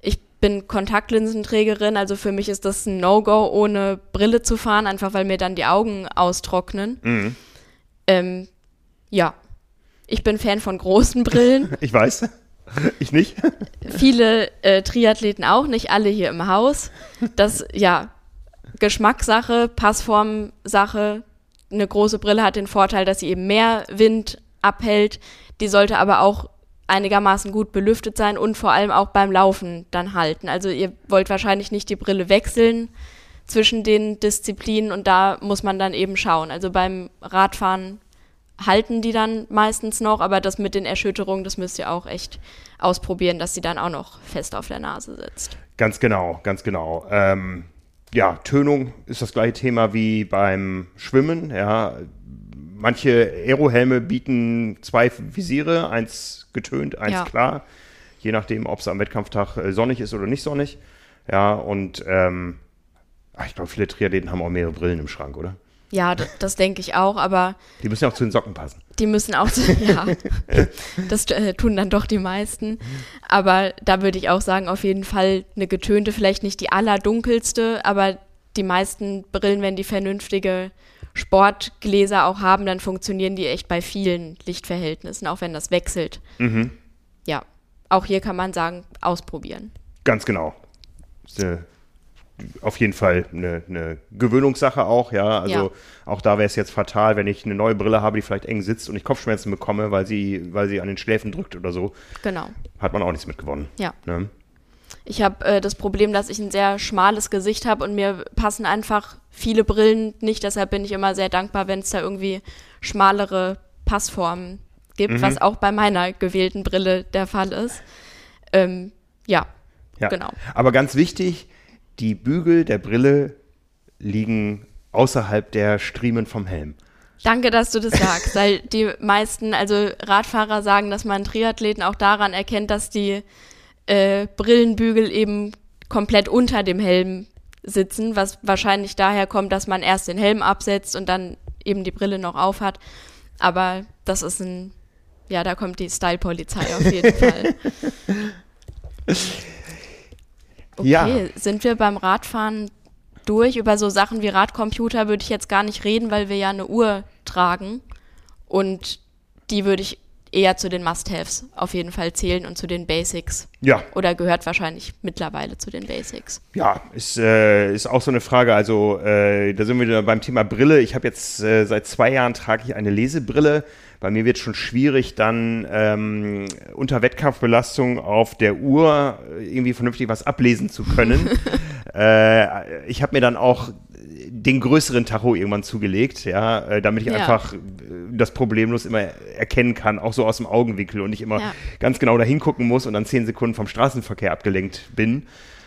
Ich bin Kontaktlinsenträgerin, also für mich ist das ein No-Go, ohne Brille zu fahren, einfach weil mir dann die Augen austrocknen. Ähm, ja, ich bin Fan von großen Brillen. Ich weiß. Ich nicht. viele äh, Triathleten auch, nicht alle hier im Haus. Das, ja, Geschmackssache, Passformsache. Eine große Brille hat den Vorteil, dass sie eben mehr Wind abhält. Die sollte aber auch einigermaßen gut belüftet sein und vor allem auch beim Laufen dann halten. Also ihr wollt wahrscheinlich nicht die Brille wechseln zwischen den Disziplinen und da muss man dann eben schauen. Also beim Radfahren halten die dann meistens noch, aber das mit den Erschütterungen, das müsst ihr auch echt ausprobieren, dass sie dann auch noch fest auf der Nase sitzt. Ganz genau, ganz genau. Ähm, ja, Tönung ist das gleiche Thema wie beim Schwimmen. Ja, manche Aerohelme bieten zwei Visiere, eins getönt, eins Ja. klar, je nachdem, ob es am Wettkampftag äh, sonnig ist oder nicht sonnig. Ja, und ähm, ach, ich glaube, viele Triathleten haben auch mehrere Brillen im Schrank, oder? Ja, das denke ich auch, aber Die müssen ja auch zu den Socken passen. die müssen auch, ja, das äh, tun dann doch die meisten. Aber da würde ich auch sagen, auf jeden Fall eine getönte, vielleicht nicht die allerdunkelste, aber die meisten Brillen, wenn die vernünftige Sportgläser auch haben, dann funktionieren die echt bei vielen Lichtverhältnissen, auch wenn das wechselt. Ja, auch hier kann man sagen, ausprobieren. Ganz genau. Ist, äh, auf jeden Fall eine, eine Gewöhnungssache auch, ja. Also Ja. auch da wäre es jetzt fatal, wenn ich eine neue Brille habe, die vielleicht eng sitzt und ich Kopfschmerzen bekomme, weil sie, weil sie an den Schläfen drückt oder so. Genau. Hat man auch nichts mit gewonnen. Ja. Ne? Ich habe äh, das Problem, dass ich ein sehr schmales Gesicht habe und mir passen einfach viele Brillen nicht. Deshalb bin ich immer sehr dankbar, wenn es da irgendwie schmalere Passformen gibt, was auch bei meiner gewählten Brille der Fall ist. Ähm, ja, Ja. Genau. Aber ganz wichtig, die Bügel der Brille liegen außerhalb der Striemen vom Helm. danke, dass du das sagst, weil die meisten, also Radfahrer sagen, dass man Triathleten auch daran erkennt, dass die äh, Brillenbügel eben komplett unter dem Helm sitzen, was wahrscheinlich daher kommt, dass man erst den Helm absetzt und dann eben die Brille noch aufhat. Aber das ist ein, ja, da kommt die Style-Polizei auf jeden Fall. Okay, Ja. sind wir beim Radfahren durch? Über so Sachen wie Radcomputer würde ich jetzt gar nicht reden, weil wir ja eine Uhr tragen. Und die würde ich eher zu den Must-Haves auf jeden Fall zählen und zu den Basics. Ja, Oder gehört wahrscheinlich mittlerweile zu den Basics. Ja, ist, äh, ist auch so eine Frage. Also, äh, da sind wir wieder beim Thema Brille. Ich habe jetzt äh, seit zwei Jahren trage ich eine Lesebrille. Bei mir wird schon schwierig, dann ähm, unter Wettkampfbelastung auf der Uhr äh, irgendwie vernünftig was ablesen zu können. äh, ich habe mir dann auch den größeren Tacho irgendwann zugelegt, ja, äh, damit ich Ja. einfach äh, das problemlos immer erkennen kann, auch so aus dem Augenwinkel und nicht immer Ja. ganz genau dahin gucken muss und dann zehn Sekunden vom Straßenverkehr abgelenkt bin.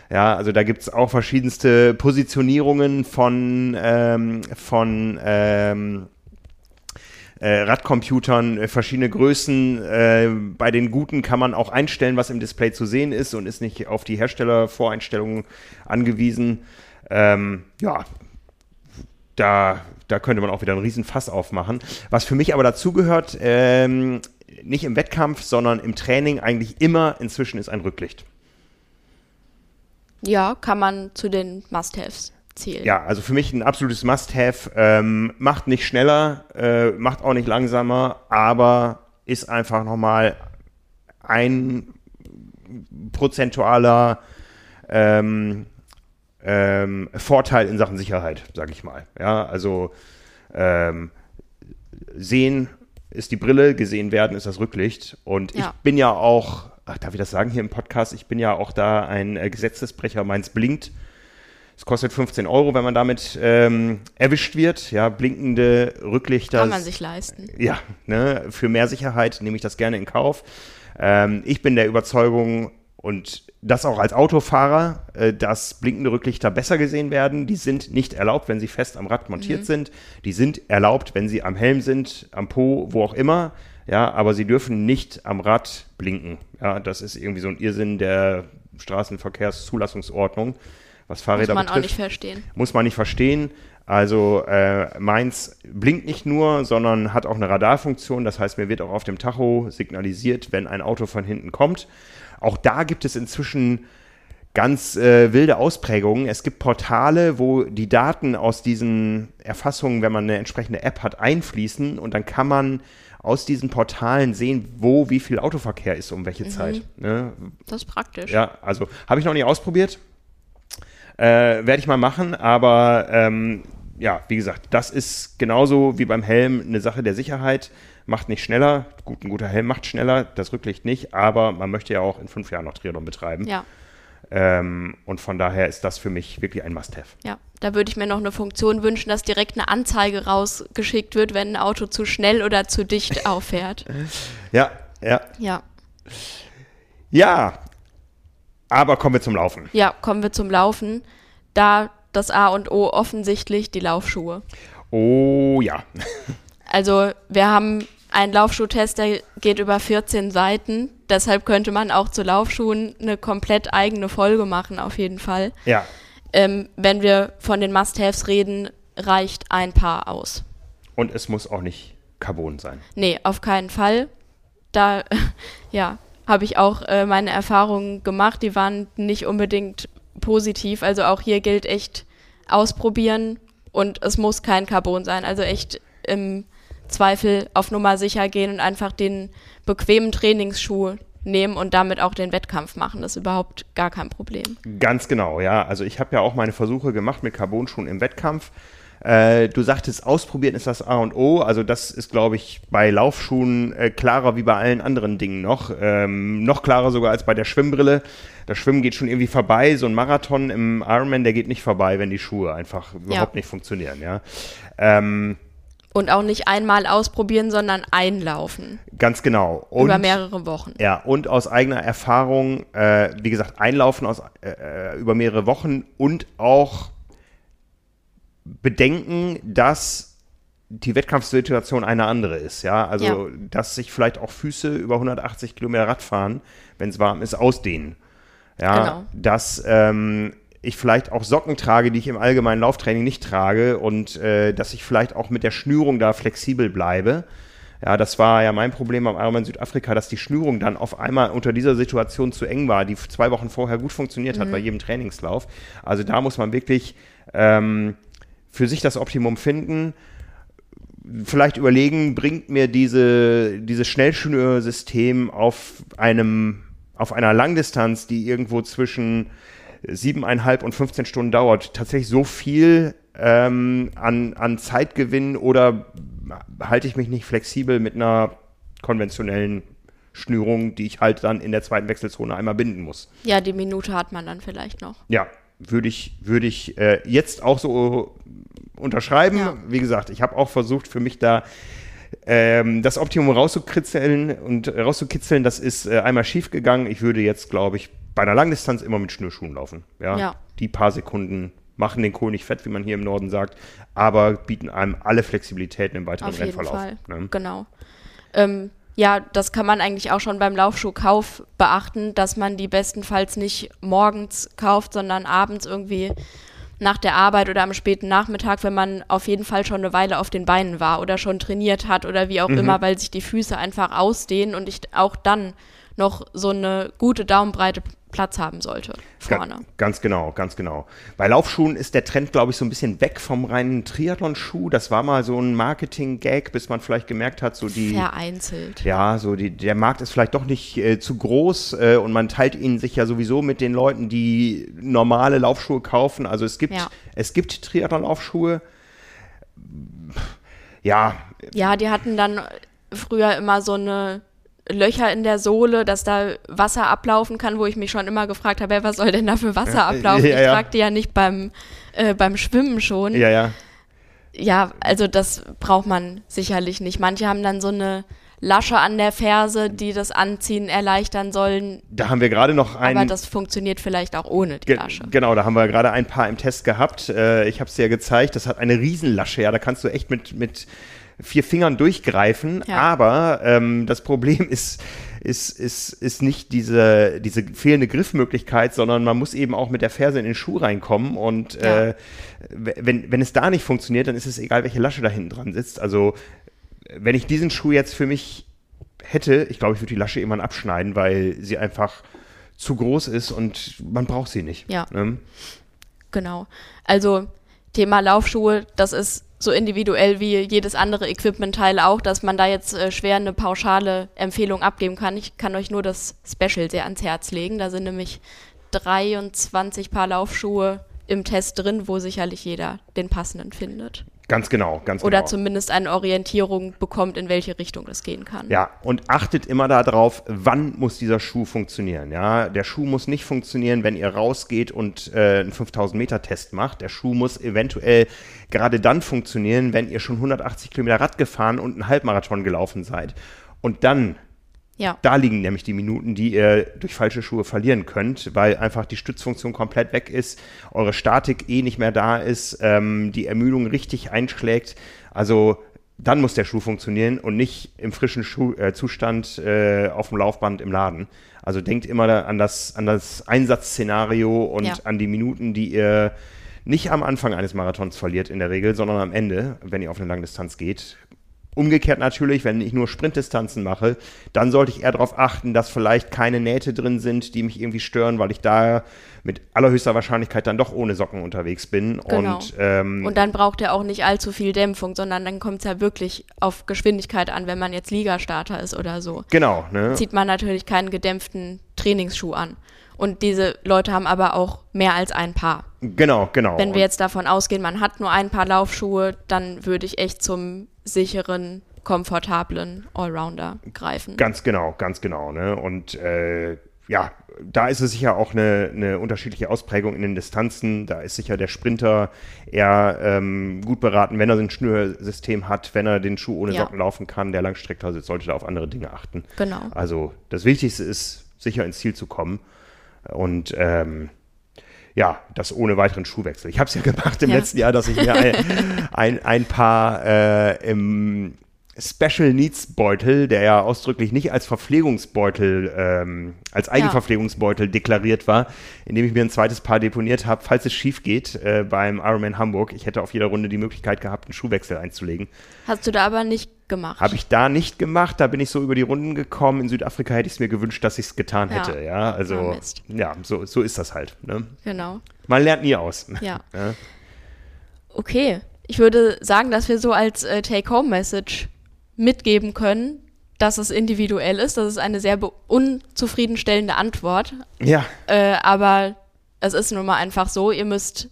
Ja, also da gibt es auch verschiedenste Positionierungen von, ähm, von ähm, äh, Radcomputern, äh, verschiedene Größen. Äh, bei den guten kann man auch einstellen, was im Display zu sehen ist und ist nicht auf die Herstellervoreinstellungen angewiesen. Ähm, ja, da, da könnte man auch wieder einen riesen Fass aufmachen. Was für mich aber dazugehört, ähm, nicht im Wettkampf, sondern im Training eigentlich immer inzwischen ist ein Rücklicht. Ja, kann man zu den Must-Haves zählen. Ja, also für mich ein absolutes Must-Have. Ähm, macht nicht schneller, äh, macht auch nicht langsamer, aber ist einfach nochmal ein prozentualer ähm, ähm, Vorteil in Sachen Sicherheit, sage ich mal. Ja, also ähm, sehen ist die Brille, gesehen werden ist das Rücklicht. Und ich Ja. bin ja auch, ach, darf ich das sagen hier im Podcast? Ich bin ja auch da ein äh, Gesetzesbrecher, meins blinkt. Es kostet 15 Euro, wenn man damit ähm, erwischt wird. Ja, blinkende Rücklichter. Kann man sich leisten. Ja, ne, für mehr Sicherheit nehme ich das gerne in Kauf. Ähm, ich bin der Überzeugung, und das auch als Autofahrer, äh, dass blinkende Rücklichter besser gesehen werden. Die sind nicht erlaubt, wenn sie fest am Rad montiert sind. Die sind erlaubt, wenn sie am Helm sind, am Po, wo auch immer. Ja, aber sie dürfen nicht am Rad blinken. Ja, das ist irgendwie so ein Irrsinn der Straßenverkehrszulassungsordnung, was Muss Fahrräder man auch betrifft nicht verstehen. muss man nicht verstehen. Also äh, meins blinkt nicht nur, sondern hat auch eine Radarfunktion. Das heißt, mir wird auch auf dem Tacho signalisiert, wenn ein Auto von hinten kommt. Auch da gibt es inzwischen ganz äh, wilde Ausprägungen. Es gibt Portale, wo die Daten aus diesen Erfassungen, wenn man eine entsprechende App hat, einfließen und dann kann man aus diesen Portalen sehen, wo wie viel Autoverkehr ist um welche Zeit. Ne? Das ist praktisch. Ja, also habe ich noch nie ausprobiert. Äh, Werde ich mal machen, aber ähm, ja, wie gesagt, das ist genauso wie beim Helm eine Sache der Sicherheit. Macht nicht schneller. Gut, ein guter Helm macht schneller, das Rücklicht nicht, aber man möchte ja auch in fünf Jahren noch Triathlon betreiben. Ja, Ähm, und von daher ist das für mich wirklich ein Must-Have. ja. Da würde ich mir noch eine Funktion wünschen, dass direkt eine Anzeige rausgeschickt wird, wenn ein Auto zu schnell oder zu dicht auffährt. Ja, ja. Ja. Ja, aber kommen wir zum Laufen. Ja, kommen wir zum Laufen. Da das A und O offensichtlich die Laufschuhe. Oh ja. Also wir haben einen Laufschuhtest, der geht über 14 Seiten. Deshalb könnte man auch zu Laufschuhen eine komplett eigene Folge machen, auf jeden Fall. Ja. Ähm, wenn wir von den Must-Haves reden, reicht ein Paar aus. Und es muss auch nicht Carbon sein. Nee, auf keinen Fall. Da, ja, habe ich auch äh, meine Erfahrungen gemacht. Die waren nicht unbedingt positiv. Also auch hier gilt echt ausprobieren und es muss kein Carbon sein. Also echt im Zweifel auf Nummer sicher gehen und einfach den bequemen Trainingsschuh nehmen und damit auch den Wettkampf machen. Das ist überhaupt gar kein Problem. Ganz genau, ja. Also ich habe ja auch meine Versuche gemacht mit Carbonschuhen im Wettkampf. Äh, du sagtest, ausprobieren ist das A und O. Also das ist, glaube ich, bei Laufschuhen äh, klarer wie bei allen anderen Dingen noch. Ähm, noch klarer sogar als bei der Schwimmbrille. Das Schwimmen geht schon irgendwie vorbei. So ein Marathon im Ironman, der geht nicht vorbei, wenn die Schuhe einfach überhaupt nicht funktionieren. Ja. Ähm, Und auch nicht einmal ausprobieren, sondern einlaufen. ganz genau. Und, über mehrere Wochen. Ja, und aus eigener Erfahrung, äh, wie gesagt, einlaufen aus, äh, äh, über mehrere Wochen und auch bedenken, dass die Wettkampfsituation eine andere ist. Ja, also Ja. dass sich vielleicht auch Füße über 180 Kilometer Radfahren, wenn es warm ist, ausdehnen. Ja, Genau. dass ähm, ich vielleicht auch Socken trage, die ich im allgemeinen Lauftraining nicht trage und äh, dass ich vielleicht auch mit der Schnürung da flexibel bleibe. Ja, das war ja mein Problem am Ironman Südafrika, dass die Schnürung dann auf einmal unter dieser Situation zu eng war, die zwei Wochen vorher gut funktioniert hat bei jedem Trainingslauf. Also da muss man wirklich ähm, für sich das Optimum finden. Vielleicht überlegen, bringt mir diese, dieses Schnellschnürsystem auf einem, auf einer Langdistanz, die irgendwo zwischen siebeneinhalb und 15 Stunden dauert, tatsächlich so viel ähm, an, an Zeitgewinn oder halte ich mich nicht flexibel mit einer konventionellen Schnürung, die ich halt dann in der zweiten Wechselzone einmal binden muss? Ja, die Minute hat man dann vielleicht noch. Ja, würde ich, würde ich äh, jetzt auch so unterschreiben. Ja. Wie gesagt, ich habe auch versucht, für mich da ähm, das Optimum rauszukritzeln und rauszukitzeln. Das ist äh, einmal schief gegangen. Ich würde jetzt, glaube ich, bei einer Langdistanz immer mit Schnürschuhen laufen. Ja? Ja. Die paar Sekunden machen den Kohl nicht fett, wie man hier im Norden sagt, aber bieten einem alle Flexibilitäten im weiteren Auf jeden Rennverlauf. Fall. Ne? Genau. Ähm, ja, das kann man eigentlich auch schon beim Laufschuhkauf beachten, dass man die bestenfalls nicht morgens kauft, sondern abends irgendwie nach der Arbeit oder am späten Nachmittag, wenn man auf jeden Fall schon eine Weile auf den Beinen war oder schon trainiert hat oder wie auch Mhm. immer, weil sich die Füße einfach ausdehnen und ich auch dann noch so eine gute Daumenbreite Platz haben sollte vorne. Ga- Ganz genau, ganz genau. Bei Laufschuhen ist der Trend, glaube ich, so ein bisschen weg vom reinen Triathlon-Schuh. Das war mal so ein Marketing-Gag, bis man vielleicht gemerkt hat, so die. Vereinzelt. Ja, so die, der Markt ist vielleicht doch nicht äh, zu groß äh, und man teilt ihn sich ja sowieso mit den Leuten, die normale Laufschuhe kaufen. Also es gibt, Ja. es gibt Triathlon-Laufschuhe. Ja, Ja, die hatten dann früher immer so eine Löcher in der Sohle, dass da Wasser ablaufen kann, wo ich mich schon immer gefragt habe, ja, was soll denn da für Wasser ablaufen? ja, ich ja. fragte ja nicht beim, äh, beim Schwimmen schon. ja, ja. Ja, also das braucht man sicherlich nicht. Manche haben dann so eine Lasche an der Ferse, die das Anziehen erleichtern sollen, Da haben wir gerade noch einen. aber das funktioniert vielleicht auch ohne die Ge Lasche. Genau, da haben wir gerade ein paar im Test gehabt. Äh, ich habe es dir ja gezeigt. Das hat eine Riesenlasche. Ja, da kannst du echt mit, mit vier Fingern durchgreifen. Ja. Aber ähm, das Problem ist, ist, ist, ist nicht diese, diese fehlende Griffmöglichkeit, sondern man muss eben auch mit der Ferse in den Schuh reinkommen. Und Ja. äh, wenn, wenn es da nicht funktioniert, dann ist es egal, welche Lasche da hinten dran sitzt. Also wenn ich diesen Schuh jetzt für mich hätte, ich glaube, ich würde die Lasche irgendwann abschneiden, weil sie einfach zu groß ist und man braucht sie nicht. Ja. Ne? Genau. Also Thema Laufschuhe, das ist so individuell wie jedes andere Equipmentteil auch, dass man da jetzt äh, schwer eine pauschale Empfehlung abgeben kann. Ich kann euch nur das Special sehr ans Herz legen. Da sind nämlich 23 Paar Laufschuhe im Test drin, wo sicherlich jeder den passenden findet. Ganz genau, ganz Oder genau. zumindest eine Orientierung bekommt, in welche Richtung das gehen kann. Ja, und achtet immer darauf, wann muss dieser Schuh funktionieren. Ja, der Schuh muss nicht funktionieren, wenn ihr rausgeht und äh, einen 5000 Meter Test macht. Der Schuh muss eventuell gerade dann funktionieren, wenn ihr schon 180 Kilometer Rad gefahren und einen Halbmarathon gelaufen seid. Und dann Ja. Da liegen nämlich die Minuten, die ihr durch falsche Schuhe verlieren könnt, weil einfach die Stützfunktion komplett weg ist, eure Statik eh nicht mehr da ist, ähm, die Ermüdung richtig einschlägt. Also dann muss der Schuh funktionieren und nicht im frischen Schuh, äh, Zustand äh, auf dem Laufband im Laden. Also denkt immer an das, an das Einsatzszenario und Ja. an die Minuten, die ihr nicht am Anfang eines Marathons verliert in der Regel, sondern am Ende, wenn ihr auf eine Langdistanz geht. Umgekehrt natürlich, wenn ich nur Sprintdistanzen mache, dann sollte ich eher darauf achten, dass vielleicht keine Nähte drin sind, die mich irgendwie stören, weil ich da mit allerhöchster Wahrscheinlichkeit dann doch ohne Socken unterwegs bin. Genau. Und, ähm, Und dann braucht er auch nicht allzu viel Dämpfung, sondern dann kommt es ja wirklich auf Geschwindigkeit an, wenn man jetzt Ligastarter ist oder so. genau, ne? Zieht man natürlich keinen gedämpften Trainingsschuh an. Und diese Leute haben aber auch mehr als ein Paar. Genau, genau. Wenn wir jetzt davon ausgehen, man hat nur ein Paar Laufschuhe, dann würde ich echt zum sicheren, komfortablen Allrounder greifen. Ganz genau, ganz genau. Ne? Und äh, ja, da ist es sicher auch eine, eine unterschiedliche Ausprägung in den Distanzen. Da ist sicher der Sprinter eher ähm, gut beraten, wenn er ein Schnürsystem hat, wenn er den Schuh ohne Ja. Socken laufen kann. Der Langstreckler sollte da auf andere Dinge achten. Genau. Also das Wichtigste ist, sicher ins Ziel zu kommen. Und ähm, ja, das ohne weiteren Schuhwechsel. Ich habe es ja gemacht im Ja. letzten Jahr, dass ich mir ein, ein, ein paar äh, im Special Needs Beutel, der ja ausdrücklich nicht als Verpflegungsbeutel, ähm, als Eigenverpflegungsbeutel deklariert war, indem ich mir ein zweites Paar deponiert habe, falls es schief geht äh, beim Ironman Hamburg. Ich hätte auf jeder Runde die Möglichkeit gehabt, einen Schuhwechsel einzulegen. Hast du da aber nicht gemacht. Habe ich da nicht gemacht, da bin ich so über die Runden gekommen. In Südafrika hätte ich es mir gewünscht, dass ich es getan Ja. hätte. Ja, also Ah, Mist. ja, so, so ist das halt. Ne? Genau. Man lernt nie aus. Ja. Ja. Okay. Ich würde sagen, dass wir so als äh, Take-Home-Message mitgeben können, dass es individuell ist. Das ist eine sehr unzufriedenstellende Antwort. Ja, Äh, aber es ist nun mal einfach so, ihr müsst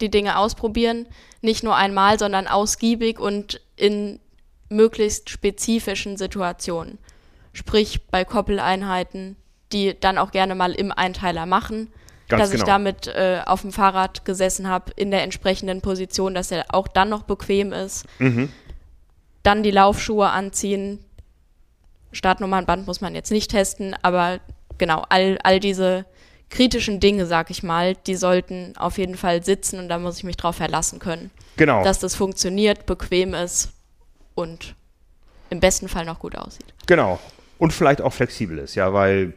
die Dinge ausprobieren. Nicht nur einmal, sondern ausgiebig und in möglichst spezifischen Situationen. Sprich bei Koppeleinheiten, die dann auch gerne mal im Einteiler machen. Ganz dass ich genau. damit äh, auf dem Fahrrad gesessen habe, in der entsprechenden Position, dass er auch dann noch bequem ist. Mhm. Dann die Laufschuhe anziehen. Startnummernband muss man jetzt nicht testen, aber genau, all, all diese kritischen Dinge, sag ich mal, die sollten auf jeden Fall sitzen und da muss ich mich drauf verlassen können, genau. dass das funktioniert, bequem ist und im besten Fall noch gut aussieht. Genau. Und vielleicht auch flexibel ist, ja, weil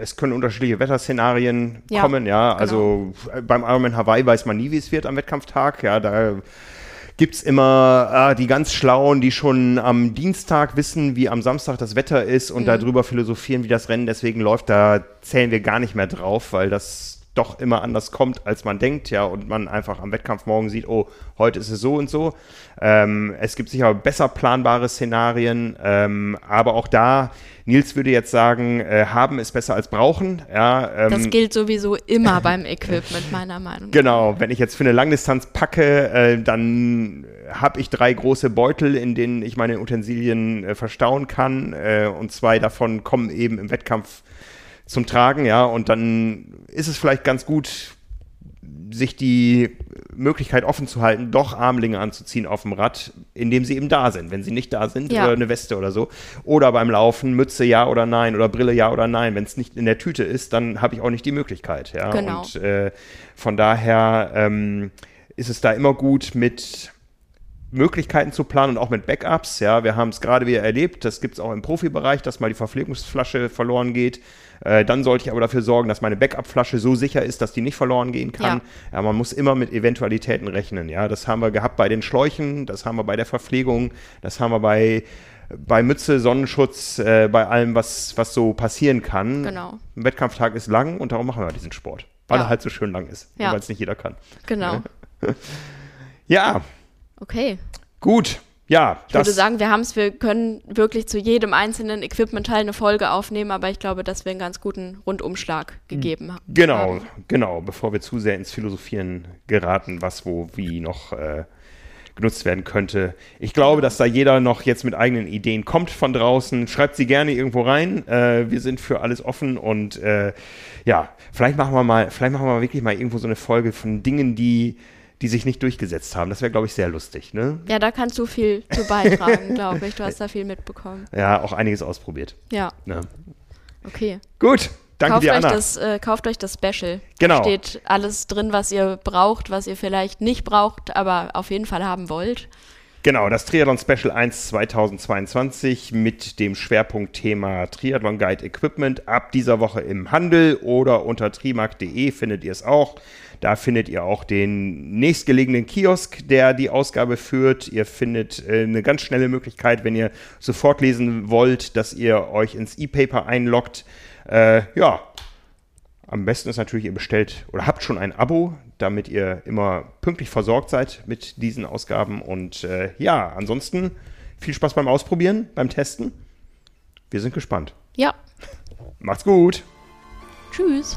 es können unterschiedliche Wetterszenarien Ja, kommen, ja. Also äh, beim Ironman Hawaii weiß man nie, wie es wird am Wettkampftag, ja. Da gibt es immer ah, die ganz Schlauen, die schon am Dienstag wissen, wie am Samstag das Wetter ist und darüber philosophieren, wie das Rennen deswegen läuft. Da zählen wir gar nicht mehr drauf, weil das doch immer anders kommt, als man denkt, ja, und man einfach am Wettkampf morgen sieht, oh, heute ist es so und so. Ähm, es gibt sicher besser planbare Szenarien, ähm, aber auch da, Nils würde jetzt sagen, äh, haben ist besser als brauchen, ja. Ähm, Das gilt sowieso immer beim Equipment, meiner Meinung nach. Genau, wenn ich jetzt für eine Langdistanz packe, äh, dann habe ich drei große Beutel, in denen ich meine Utensilien äh, verstauen kann äh, und zwei davon kommen eben im Wettkampf zum Tragen, ja, und dann ist es vielleicht ganz gut, sich die Möglichkeit offen zu halten, doch Armlinge anzuziehen auf dem Rad, indem sie eben da sind. Wenn sie nicht da sind, Ja. oder eine Weste oder so. Oder beim Laufen, Mütze ja oder nein oder Brille ja oder nein. Wenn es nicht in der Tüte ist, dann habe ich auch nicht die Möglichkeit. Ja? Genau. Und äh, von daher ähm, ist es da immer gut mit Möglichkeiten zu planen und auch mit Backups. Ja, wir haben es gerade wieder erlebt. Das gibt es auch im Profibereich, dass mal die Verpflegungsflasche verloren geht. Äh, dann sollte ich aber dafür sorgen, dass meine Backup-Flasche so sicher ist, dass die nicht verloren gehen kann. Ja. man muss immer mit Eventualitäten rechnen. Ja, das haben wir gehabt bei den Schläuchen, das haben wir bei der Verpflegung, das haben wir bei bei Mütze, Sonnenschutz, äh, bei allem, was, was so passieren kann. Genau. Ein Wettkampftag ist lang und darum machen wir diesen Sport. Weil Ja. er halt so schön lang ist. Ja. Weil es nicht jeder kann. Genau. Ja, Okay. gut. Ja, Ich würde sagen, wir haben es, wir können wirklich zu jedem einzelnen Equipment-Teil eine Folge aufnehmen, aber ich glaube, dass wir einen ganz guten Rundumschlag gegeben haben. Genau, genau, bevor wir zu sehr ins Philosophieren geraten, was wo wie noch äh, genutzt werden könnte. Ich glaube, dass da jeder noch jetzt mit eigenen Ideen kommt von draußen. Schreibt sie gerne irgendwo rein. Äh, wir sind für alles offen und äh, ja, vielleicht machen wir mal, vielleicht machen wir mal wirklich mal irgendwo so eine Folge von Dingen, die die sich nicht durchgesetzt haben. Das wäre, glaube ich, sehr lustig. Ne? Ja, da kannst du viel zu beitragen, glaube ich. Du hast da viel mitbekommen. Ja, auch einiges ausprobiert. Ja. ja. Okay. Gut. Danke kauft dir, Anna. Euch das, äh, kauft euch das Special. Genau. Da steht alles drin, was ihr braucht, was ihr vielleicht nicht braucht, aber auf jeden Fall haben wollt. Genau, das Triathlon Special 1 2022 mit dem Schwerpunktthema Triathlon Guide Equipment ab dieser Woche im Handel oder unter trimark.de findet ihr es auch. Da findet ihr auch den nächstgelegenen Kiosk, der die Ausgabe führt. Ihr findet äh, eine ganz schnelle Möglichkeit, wenn ihr sofort lesen wollt, dass ihr euch ins E-Paper einloggt. Äh, ja, am besten ist natürlich, ihr bestellt oder habt schon ein Abo, damit ihr immer pünktlich versorgt seid mit diesen Ausgaben. Und äh, ja, ansonsten viel Spaß beim Ausprobieren, beim Testen. Wir sind gespannt. Ja. Macht's gut. Tschüss.